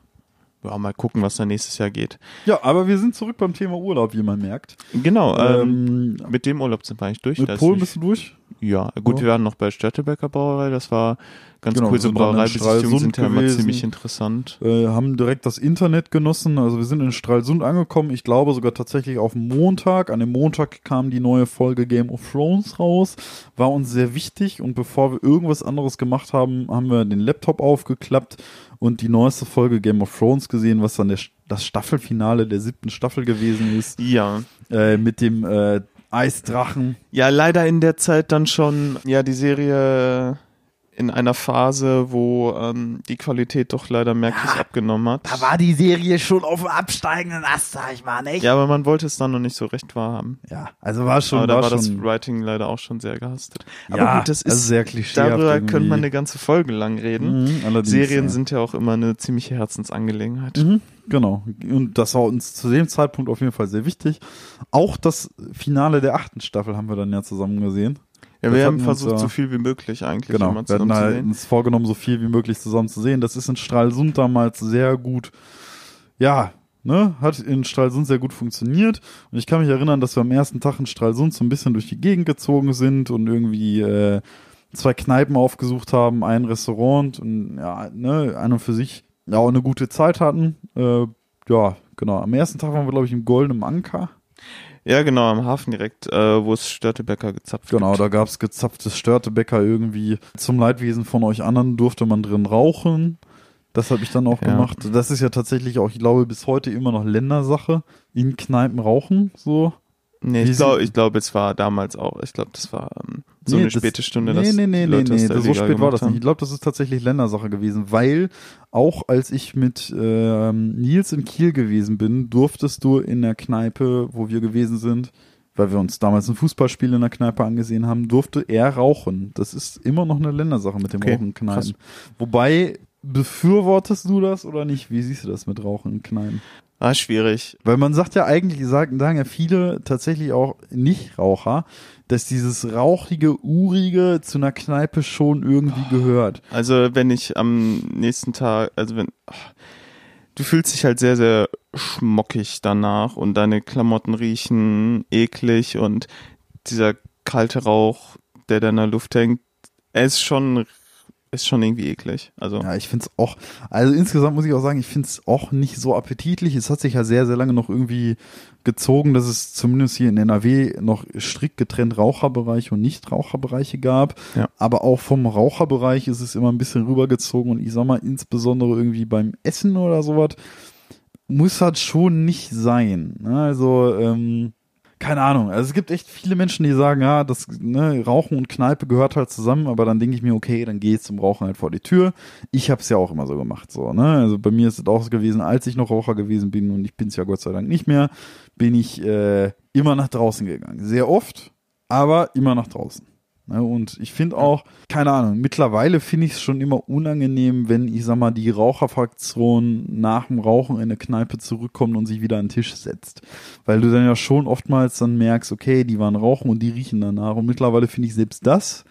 ja, mal gucken, was da nächstes Jahr geht. Ja, aber wir sind zurück beim Thema Urlaub, wie man merkt. Genau, ähm, Ähm, mit dem Urlaub sind wir eigentlich durch. mit Polen bist du durch? Ja, gut, Ja. wir waren noch bei Störtebecker Brauerei, das war ganz Genau, cool. So Brauereibesichtigungen sind ja immer ziemlich interessant. äh, haben direkt das Internet genossen. Also wir sind in Stralsund angekommen. Ich glaube sogar tatsächlich auf Montag. An dem Montag kam die neue Folge Game of Thrones raus. War uns sehr wichtig. Und bevor wir irgendwas anderes gemacht haben, haben wir den Laptop aufgeklappt und die neueste Folge Game of Thrones gesehen, was dann der, das Staffelfinale der siebten Staffel gewesen ist. Ja. Äh, mit dem äh, Eisdrachen. Ja, leider in der Zeit dann schon, ja, die Serie in einer Phase, wo ähm, die Qualität doch leider merklich Ja, abgenommen hat. Da war die Serie schon auf dem absteigenden Ast, sag ich mal, nicht? ja, aber man wollte es dann noch nicht so recht wahrhaben. Ja, also war schon, aber da war, das schon, Writing leider auch schon sehr gehastet. ja, aber gut, das also ist sehr klischeehaft darüber irgendwie. könnte man eine ganze Folge lang reden. Mhm, Serien ja. sind ja auch immer eine ziemliche Herzensangelegenheit. Mhm, genau. Und das war uns zu dem Zeitpunkt auf jeden Fall sehr wichtig. Auch das Finale der achten Staffel haben wir dann ja zusammen gesehen. Ja, wir haben wir uns versucht, ja- so viel wie möglich eigentlich Genau. immer Wir hatten zusammen halt uns vorgenommen, so viel wie möglich zusammen zu sehen. Das ist in Stralsund damals sehr gut, ja, ne, hat in Stralsund sehr gut funktioniert. Und ich kann mich erinnern, dass wir am ersten Tag in Stralsund so ein bisschen durch die Gegend gezogen sind und irgendwie äh, zwei Kneipen aufgesucht haben, ein Restaurant und ja, ne, an und für sich ja auch eine gute Zeit hatten. Äh, ja, genau. Am ersten Tag waren wir, glaube ich, im Goldenen Anker. Ja, genau, am Hafen direkt, äh, wo es Störtebecker gezapft Genau, gibt. da gab's gezapftes Störtebäcker irgendwie. Zum Leidwesen von euch anderen durfte man drin rauchen. Das habe ich dann auch Ja. gemacht. Das ist ja tatsächlich auch, ich glaube, bis heute immer noch Ländersache. In Kneipen rauchen, so. Nee, Wie ich glaube, glaube, es war damals auch, ich glaube, das war ähm, so Nee, eine das- späte Stunde, Nee, nee, nee, nee, nee, so spät war das nicht. Ich glaube, das ist tatsächlich Ländersache gewesen, weil auch als ich mit ähm, Nils in Kiel gewesen bin, durftest du in der Kneipe, wo wir gewesen sind, weil wir uns damals ein Fußballspiel in der Kneipe angesehen haben, durfte er rauchen. Das ist immer noch eine Ländersache mit dem Okay, Rauchen in Kneipen. krass. Wobei, befürwortest du das oder nicht? Wie siehst du das mit Rauchen in Kneipen? Ah, schwierig. Weil man sagt ja eigentlich, sagen, sagen ja viele tatsächlich auch Nichtraucher, dass dieses rauchige, urige zu einer Kneipe schon irgendwie gehört. Also, wenn ich am nächsten Tag, also wenn, ach, du fühlst dich halt sehr, sehr schmockig danach und deine Klamotten riechen eklig und dieser kalte Rauch, der da in der Luft hängt, er ist schon, ist schon irgendwie eklig. Also, Ja, ich find's auch, also insgesamt muss ich auch sagen, ich find's auch nicht so appetitlich. Es hat sich ja sehr, sehr lange noch irgendwie gezogen, dass es zumindest hier in NRW noch strikt getrennt Raucherbereiche und Nichtraucherbereiche gab. Ja. Aber auch vom Raucherbereich ist es immer ein bisschen rübergezogen und ich sag mal, insbesondere irgendwie beim Essen oder sowas, muss halt schon nicht sein. Also, ähm, keine Ahnung. Also es gibt echt viele Menschen, die sagen, ja, das ne, Rauchen und Kneipe gehört halt zusammen, aber dann denke ich mir, okay, dann geh jetzt zum Rauchen halt vor die Tür. Ich hab's ja auch immer so gemacht, so, ne? Also bei mir ist es auch so gewesen, als ich noch Raucher gewesen bin und ich bin's ja Gott sei Dank nicht mehr, bin ich äh, immer nach draußen gegangen. Sehr oft, aber immer nach draußen. Ne, und ich finde auch, keine Ahnung, mittlerweile finde ich es schon immer unangenehm, wenn, ich sag mal, die Raucherfraktion nach dem Rauchen in eine Kneipe zurückkommt und sich wieder an den Tisch setzt. Weil du dann ja schon oftmals dann merkst, okay, die waren rauchen und die riechen danach. Und mittlerweile finde ich selbst das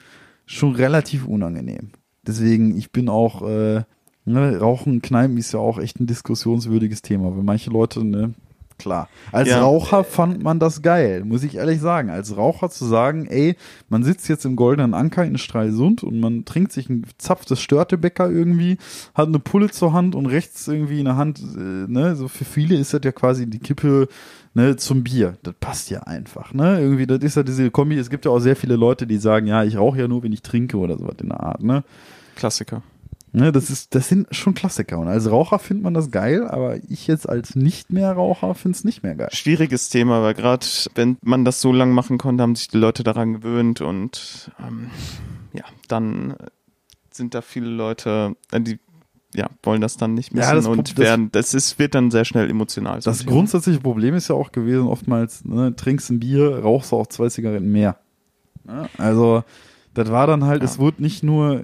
schon relativ unangenehm. Deswegen, ich bin auch, äh, ne, Rauchen in Kneipen ist ja auch echt ein diskussionswürdiges Thema. Weil manche Leute, ne, klar. Als Ja. Raucher fand man das geil, muss ich ehrlich sagen. Als Raucher zu sagen, ey, man sitzt jetzt im Goldenen Anker in Stralsund und man trinkt sich ein zapftes Störtebäcker irgendwie, hat eine Pulle zur Hand und rechts irgendwie eine Hand, äh, ne, so für viele ist das ja quasi die Kippe, ne, zum Bier. Das passt ja einfach, ne, irgendwie, das ist ja diese Kombi, es gibt ja auch sehr viele Leute, die sagen, ja, ich rauche ja nur, wenn ich trinke oder sowas in der Art, ne. Klassiker. Ne, das ist, das sind schon Klassiker. Und als Raucher findet man das geil, aber ich jetzt als nicht mehr Raucher finde es nicht mehr geil. Schwieriges Thema, weil gerade wenn man das so lang machen konnte, haben sich die Leute daran gewöhnt und ähm, ja, dann sind da viele Leute, äh, die ja, wollen das dann nicht Ja, missen das Pro- und das- werden, das ist, wird dann sehr schnell emotional. so Das Thema. grundsätzliche Problem ist ja auch gewesen, oftmals, ne, trinkst ein Bier, rauchst du auch zwei Zigaretten mehr. Also, das war dann halt, Ja. es wurde nicht nur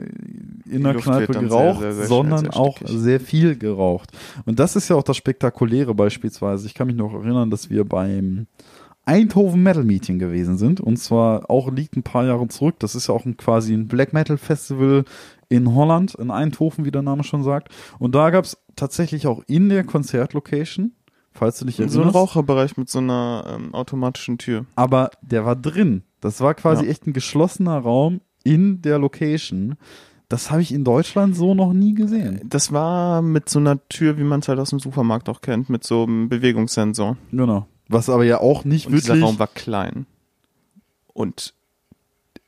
in der Kneipe geraucht, sehr, sehr, sehr sondern auch sehr viel geraucht. Und das ist ja auch das Spektakuläre beispielsweise. Ich kann mich noch erinnern, dass wir beim Eindhoven Metal Meeting gewesen sind. Und zwar auch liegt ein paar Jahre zurück. Das ist ja auch ein, quasi ein Black Metal Festival in Holland, in Eindhoven, wie der Name schon sagt. Und da gab es tatsächlich auch in der Konzertlocation, falls du dich erinnerst. so ein Raucherbereich mit so einer ähm, automatischen Tür. Aber der war drin. Das war quasi Ja. echt ein geschlossener Raum in der Location. Das habe ich in Deutschland so noch nie gesehen. Das war mit so einer Tür, wie man es halt aus dem Supermarkt auch kennt, mit so einem Bewegungssensor. Genau. Was aber ja auch nicht Und dieser wirklich. Raum war klein. Und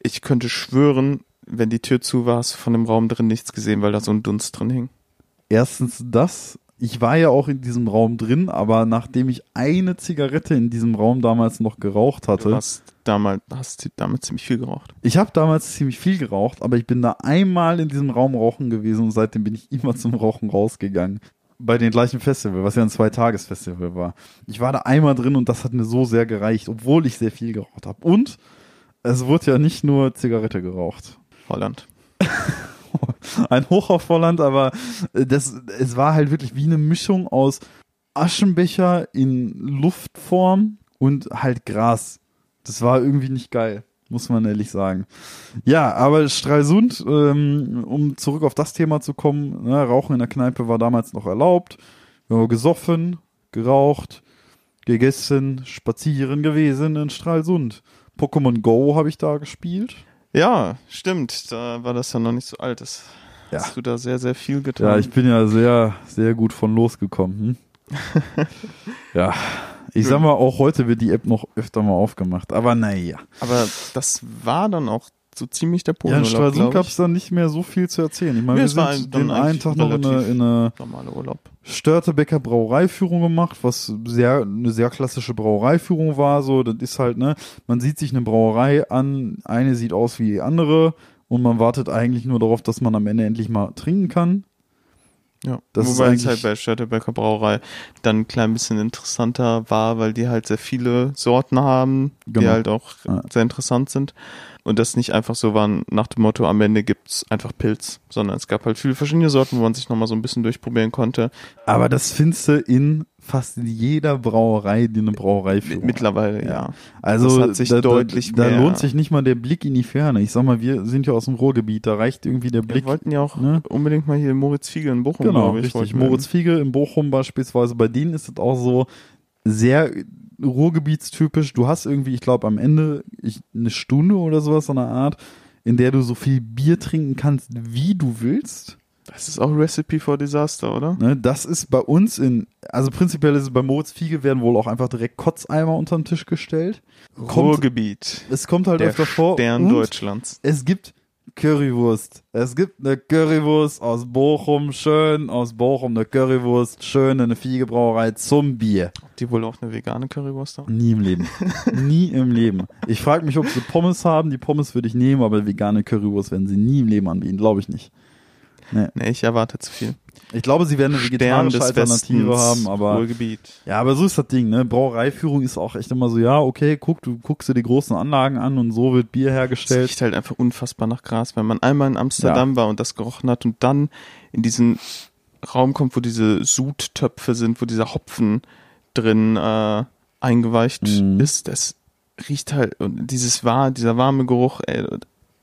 ich könnte schwören, wenn die Tür zu war, hast du von dem Raum drin nichts gesehen, weil da so ein Dunst drin hing. Erstens das. Ich war ja auch in diesem Raum drin, aber nachdem ich eine Zigarette in diesem Raum damals noch geraucht hatte. Du hast damals, hast damit ziemlich viel geraucht. Ich habe damals ziemlich viel geraucht, aber ich bin da einmal in diesem Raum rauchen gewesen und seitdem bin ich immer zum Rauchen rausgegangen. Bei den gleichen Festival, was ja ein Zweitagesfestival war. Ich war da einmal drin und das hat mir so sehr gereicht, obwohl ich sehr viel geraucht habe. Und es wurde ja nicht nur Zigarette geraucht. Holland. ein Hoch auf Volland, aber äh, das, es war halt wirklich wie eine Mischung aus Aschenbecher in Luftform und halt Gras. Das war irgendwie nicht geil, muss man ehrlich sagen. Ja, aber Stralsund, ähm, um zurück auf das Thema zu kommen, ne, Rauchen in der Kneipe war damals noch erlaubt. Wir haben gesoffen, geraucht, gegessen, spazieren gewesen in Stralsund. Pokémon Go habe ich da gespielt. Ja, stimmt. Da war das ja noch nicht so alt. Das Ja. hast du da sehr, sehr viel getan. Ja, ich bin ja sehr, sehr gut von losgekommen. Hm? ja, ich sag mal, auch heute wird die App noch öfter mal aufgemacht. Aber naja. Aber das war dann auch so ziemlich der Ja, in Stralsund gab es dann nicht mehr so viel zu erzählen. Ich meine, Nee, wir sind den einen Tag noch in eine, in eine Normaler Urlaub. Störtebecker Brauereiführung gemacht, was sehr, eine sehr klassische Brauereiführung war. So, das ist halt, ne, man sieht sich eine Brauerei an, eine sieht aus wie die andere und man wartet eigentlich nur darauf, dass man am Ende endlich mal trinken kann. Ja, Das ist wobei es halt bei Störtebecker Brauerei dann ein klein bisschen interessanter war, weil die halt sehr viele Sorten haben, die Genau. halt auch Ja. sehr interessant sind. Und das nicht einfach so waren nach dem Motto, am Ende gibt's einfach Pilz, sondern es gab halt viele verschiedene Sorten, wo man sich nochmal so ein bisschen durchprobieren konnte. Aber das findest du in fast jeder Brauerei, die eine Brauereiführung hat. Mittlerweile, Ja. ja. Also Das hat sich da, deutlich da, da lohnt sich nicht mal der Blick in die Ferne. Ich sag mal, wir sind ja aus dem Ruhrgebiet, da reicht irgendwie der Wir Blick. wollten ja auch ne? unbedingt mal hier Moritz Fiegel in Bochum, Genau, ich. richtig. wir Moritz Fiegel in Bochum beispielsweise, bei denen ist es auch so sehr Ruhrgebietstypisch. Du hast irgendwie, ich glaube, am Ende ich, eine Stunde oder sowas, so eine Art, in der du so viel Bier trinken kannst, wie du willst. Das ist auch Recipe for Disaster, oder? Ne, das ist bei uns in, also prinzipiell ist es bei Moritz Fiegel werden wohl auch einfach direkt Kotzeimer unter den Tisch gestellt. Kommt, Ruhrgebiet. es kommt halt Der öfter vor. Stern Deutschlands. es gibt Currywurst. Es gibt eine Currywurst aus Bochum, schön aus Bochum, eine Currywurst, schön in eine Fiegebrauerei zum Bier. Die wohl auch eine vegane Currywurst haben? Nie im Leben. nie im Leben. Ich frage mich, ob sie Pommes haben. Die Pommes würde ich nehmen, aber vegane Currywurst werden sie nie im Leben anbieten. Glaube ich nicht. Nee, ich erwarte zu viel. Ich glaube, sie werden eine vegetarische Alternative Westens, haben, aber Ruhrgebiet. ja, aber so ist das Ding, ne? Brauereiführung ist auch echt immer so, ja, okay, guck, du guckst dir die großen Anlagen an und so wird Bier Es hergestellt. riecht halt einfach unfassbar nach Gras, wenn man einmal in Amsterdam war und das gerochen hat und dann in diesen Raum kommt, wo diese Sudtöpfe sind, wo dieser Hopfen drin äh, eingeweicht Mhm. ist, das riecht halt und dieses war dieser warme Geruch, ey,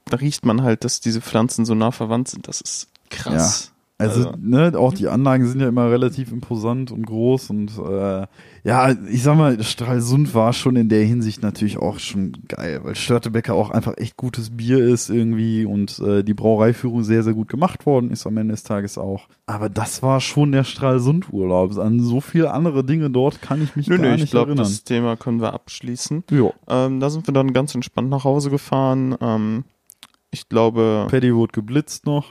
da riecht man halt, dass diese Pflanzen so nah verwandt sind. Das ist krass. Also, Also- ne, auch die Anlagen sind ja immer relativ imposant und groß und äh, ja, ich sag mal, Stralsund war schon in der Hinsicht natürlich auch schon geil, weil Störtebecker auch einfach echt gutes Bier ist irgendwie und äh, die Brauereiführung sehr, sehr gut gemacht worden ist am Ende des Tages auch. Aber das war schon der Stralsund-Urlaub. An so viele andere Dinge dort kann ich mich Nö, gar nö, nicht ich glaube, erinnern. das Thema können wir abschließen. ja, Ähm, da sind wir dann ganz entspannt nach Hause gefahren. Ähm, ich glaube. Paddy wurde geblitzt noch.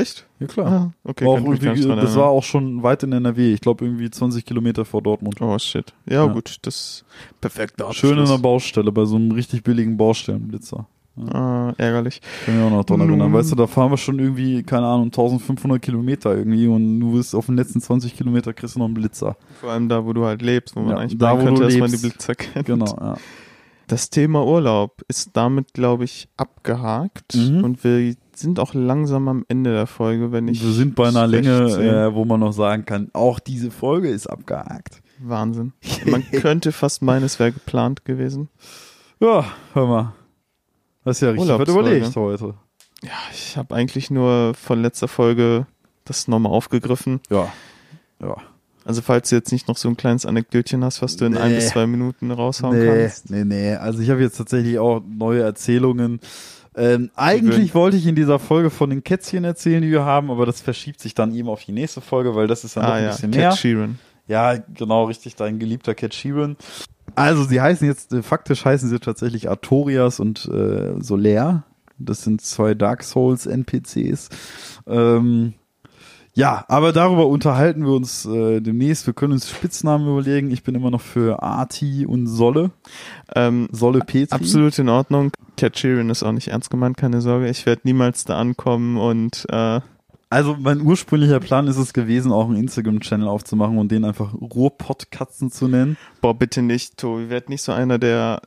Echt? Ja klar. Ah, okay, auch mich gar irgendwie, das war auch schon weit in NRW. Ich glaube irgendwie 20 Kilometer vor Dortmund. Oh shit. Ja, Ja. gut, das perfekt. Schön in der Baustelle, bei so einem richtig billigen Baustellenblitzer. Ah, ärgerlich. Kann ich auch noch dran erinnern. Weißt du, da fahren wir schon irgendwie, keine Ahnung, 1500 Kilometer irgendwie und du wirst auf den letzten 20 Kilometer kriegst du noch einen Blitzer. Vor allem da, wo du halt lebst, wo man Ja, eigentlich da, wo könnte, du dass man die. Blitzer kennt. Genau, ja. Das Thema Urlaub ist damit, glaube ich, abgehakt Mhm. und wir sind auch langsam am Ende der Folge, wenn ich Wir sind bei einer Länge, äh, wo man noch sagen kann, auch diese Folge ist abgehakt. Wahnsinn. Man könnte fast meinen, es wäre geplant gewesen. Ja, hör mal. Hast ja richtig was überlegt heute. Ja, ich habe eigentlich nur von letzter Folge das nochmal aufgegriffen. Ja. Ja. Also falls du jetzt nicht noch so ein kleines Anekdötchen hast, was du in ein Nee. bis zwei Minuten raushauen Nee, kannst. nee, nee. Also ich habe jetzt tatsächlich auch neue Erzählungen. Ähm, eigentlich wollte ich in dieser Folge von den Kätzchen erzählen, die wir haben, aber das verschiebt sich dann eben auf die nächste Folge, weil das ist dann noch Ah ein ja, bisschen Cat mehr. Sheeran. Ja, genau, richtig, dein geliebter Cat Sheeran. Also sie heißen jetzt, äh, faktisch heißen sie tatsächlich Artorias und äh, Solaire. Das sind zwei Dark Souls NPCs. Ähm, Ja, aber darüber unterhalten wir uns äh, demnächst. Wir können uns Spitznamen überlegen. Ich bin immer noch für Arti und Solle. Ähm, Solle Petri. absolut in Ordnung. Cat Sheeran ist auch nicht ernst gemeint, keine Sorge. Ich werde niemals da ankommen und äh, Also mein ursprünglicher Plan ist es gewesen, auch einen Instagram-Channel aufzumachen und den einfach Ruhrpottkatzen zu nennen. boah, bitte nicht, Tobi, werd nicht so einer, der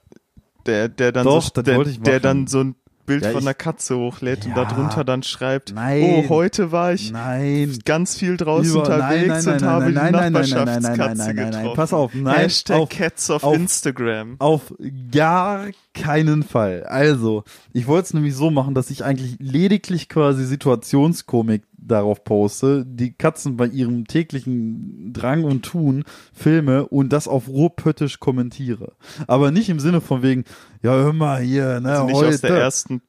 der der dann Doch, so, der, der dann so ein Bild Ja, von einer Katze hochlädt und Ja. darunter dann schreibt, Nein. oh, heute war ich Nein. ganz viel draußen Über- unterwegs nein, nein, und nein, habe nein, die nein, nein, nein, nein, Nachbarschaftskatze nein, nein, nein, getroffen. pass auf, nein, Hashtag auf- Cats auf, auf- Instagram. Auf gar keinen Fall. Also, ich wollte es nämlich so machen, dass ich eigentlich lediglich quasi Situationskomik darauf poste, die Katzen bei ihrem täglichen Drang und Tun filme und das auf ruhrpöttisch kommentiere. Aber nicht im Sinne von wegen, ja, hör mal hier, ne, Also nicht heute. aus der ersten,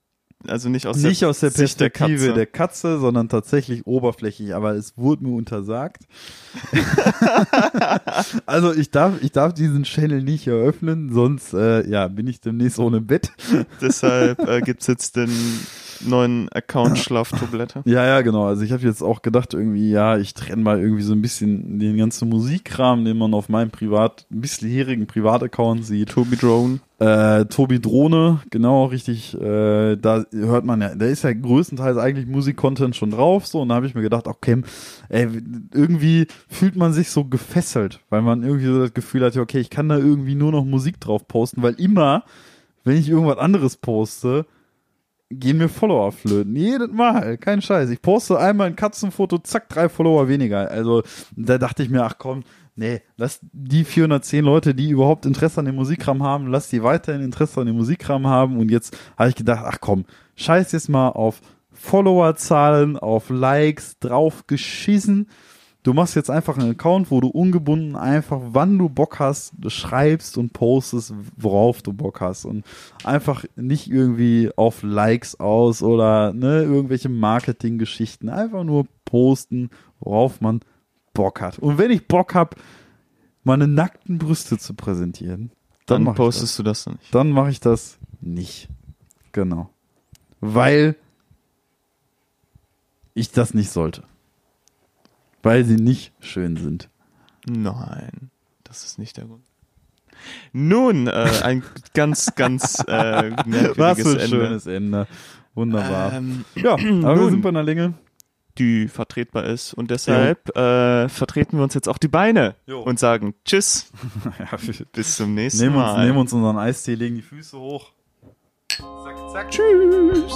also nicht aus nicht der aus der Sicht der Perspektive Katze. der Katze, sondern tatsächlich oberflächlich, aber es wurde mir untersagt. also ich darf, ich darf diesen Channel nicht eröffnen, sonst äh, ja, bin ich demnächst ohne Bett. Deshalb äh, gibt's jetzt den neuen Account Schlaftablette. Ja, ja, genau. Also ich habe jetzt auch gedacht, irgendwie, ja, ich trenne mal irgendwie so ein bisschen den ganzen Musikkram, den man auf meinem privat, bisherigen Privataccount sieht. Tobi Drone. Äh, Tobi Drohne, genau, richtig. Äh, da hört man ja, da ist ja größtenteils eigentlich Musikcontent schon drauf, so. Und da habe ich mir gedacht, okay, ey, irgendwie fühlt man sich so gefesselt, weil man irgendwie so das Gefühl hat, ja, okay, ich kann da irgendwie nur noch Musik drauf posten, weil immer, wenn ich irgendwas anderes poste, gehen mir Follower flöten. Jedes Mal, kein Scheiß. Ich poste einmal ein Katzenfoto, zack, drei Follower weniger. Also da dachte ich mir, ach komm, nee, lass die 410 Leute, die überhaupt Interesse an dem Musikkram haben, lass die weiterhin Interesse an dem Musikkram haben. Und jetzt habe ich gedacht, ach komm, scheiß jetzt mal auf Followerzahlen, auf Likes, drauf geschissen. Du machst jetzt einfach einen Account, wo du ungebunden einfach, wann du Bock hast, schreibst und postest, worauf du Bock hast. Und einfach nicht irgendwie auf Likes aus oder ne, irgendwelche Marketinggeschichten. Einfach nur posten, worauf man Bock hat. Und wenn ich Bock habe, meine nackten Brüste zu präsentieren, dann, Dann ich das. postest du das nicht. Dann mache ich das nicht. Genau. Weil ich das nicht sollte weil sie nicht schön sind. Nein, das ist nicht der Grund. Nun, äh, ein ganz, ganz äh, Was ein Ende. schönes Ende. Wunderbar. Ähm, ja, aber nun, wir sind bei einer Länge, die vertretbar ist. Und deshalb äh, vertreten wir uns jetzt auch die Beine jo. und sagen Tschüss. ja, bis zum nächsten nehmen Mal. Uns, nehmen uns unseren Eistee, legen die Füße hoch. Zack, zack. Tschüss.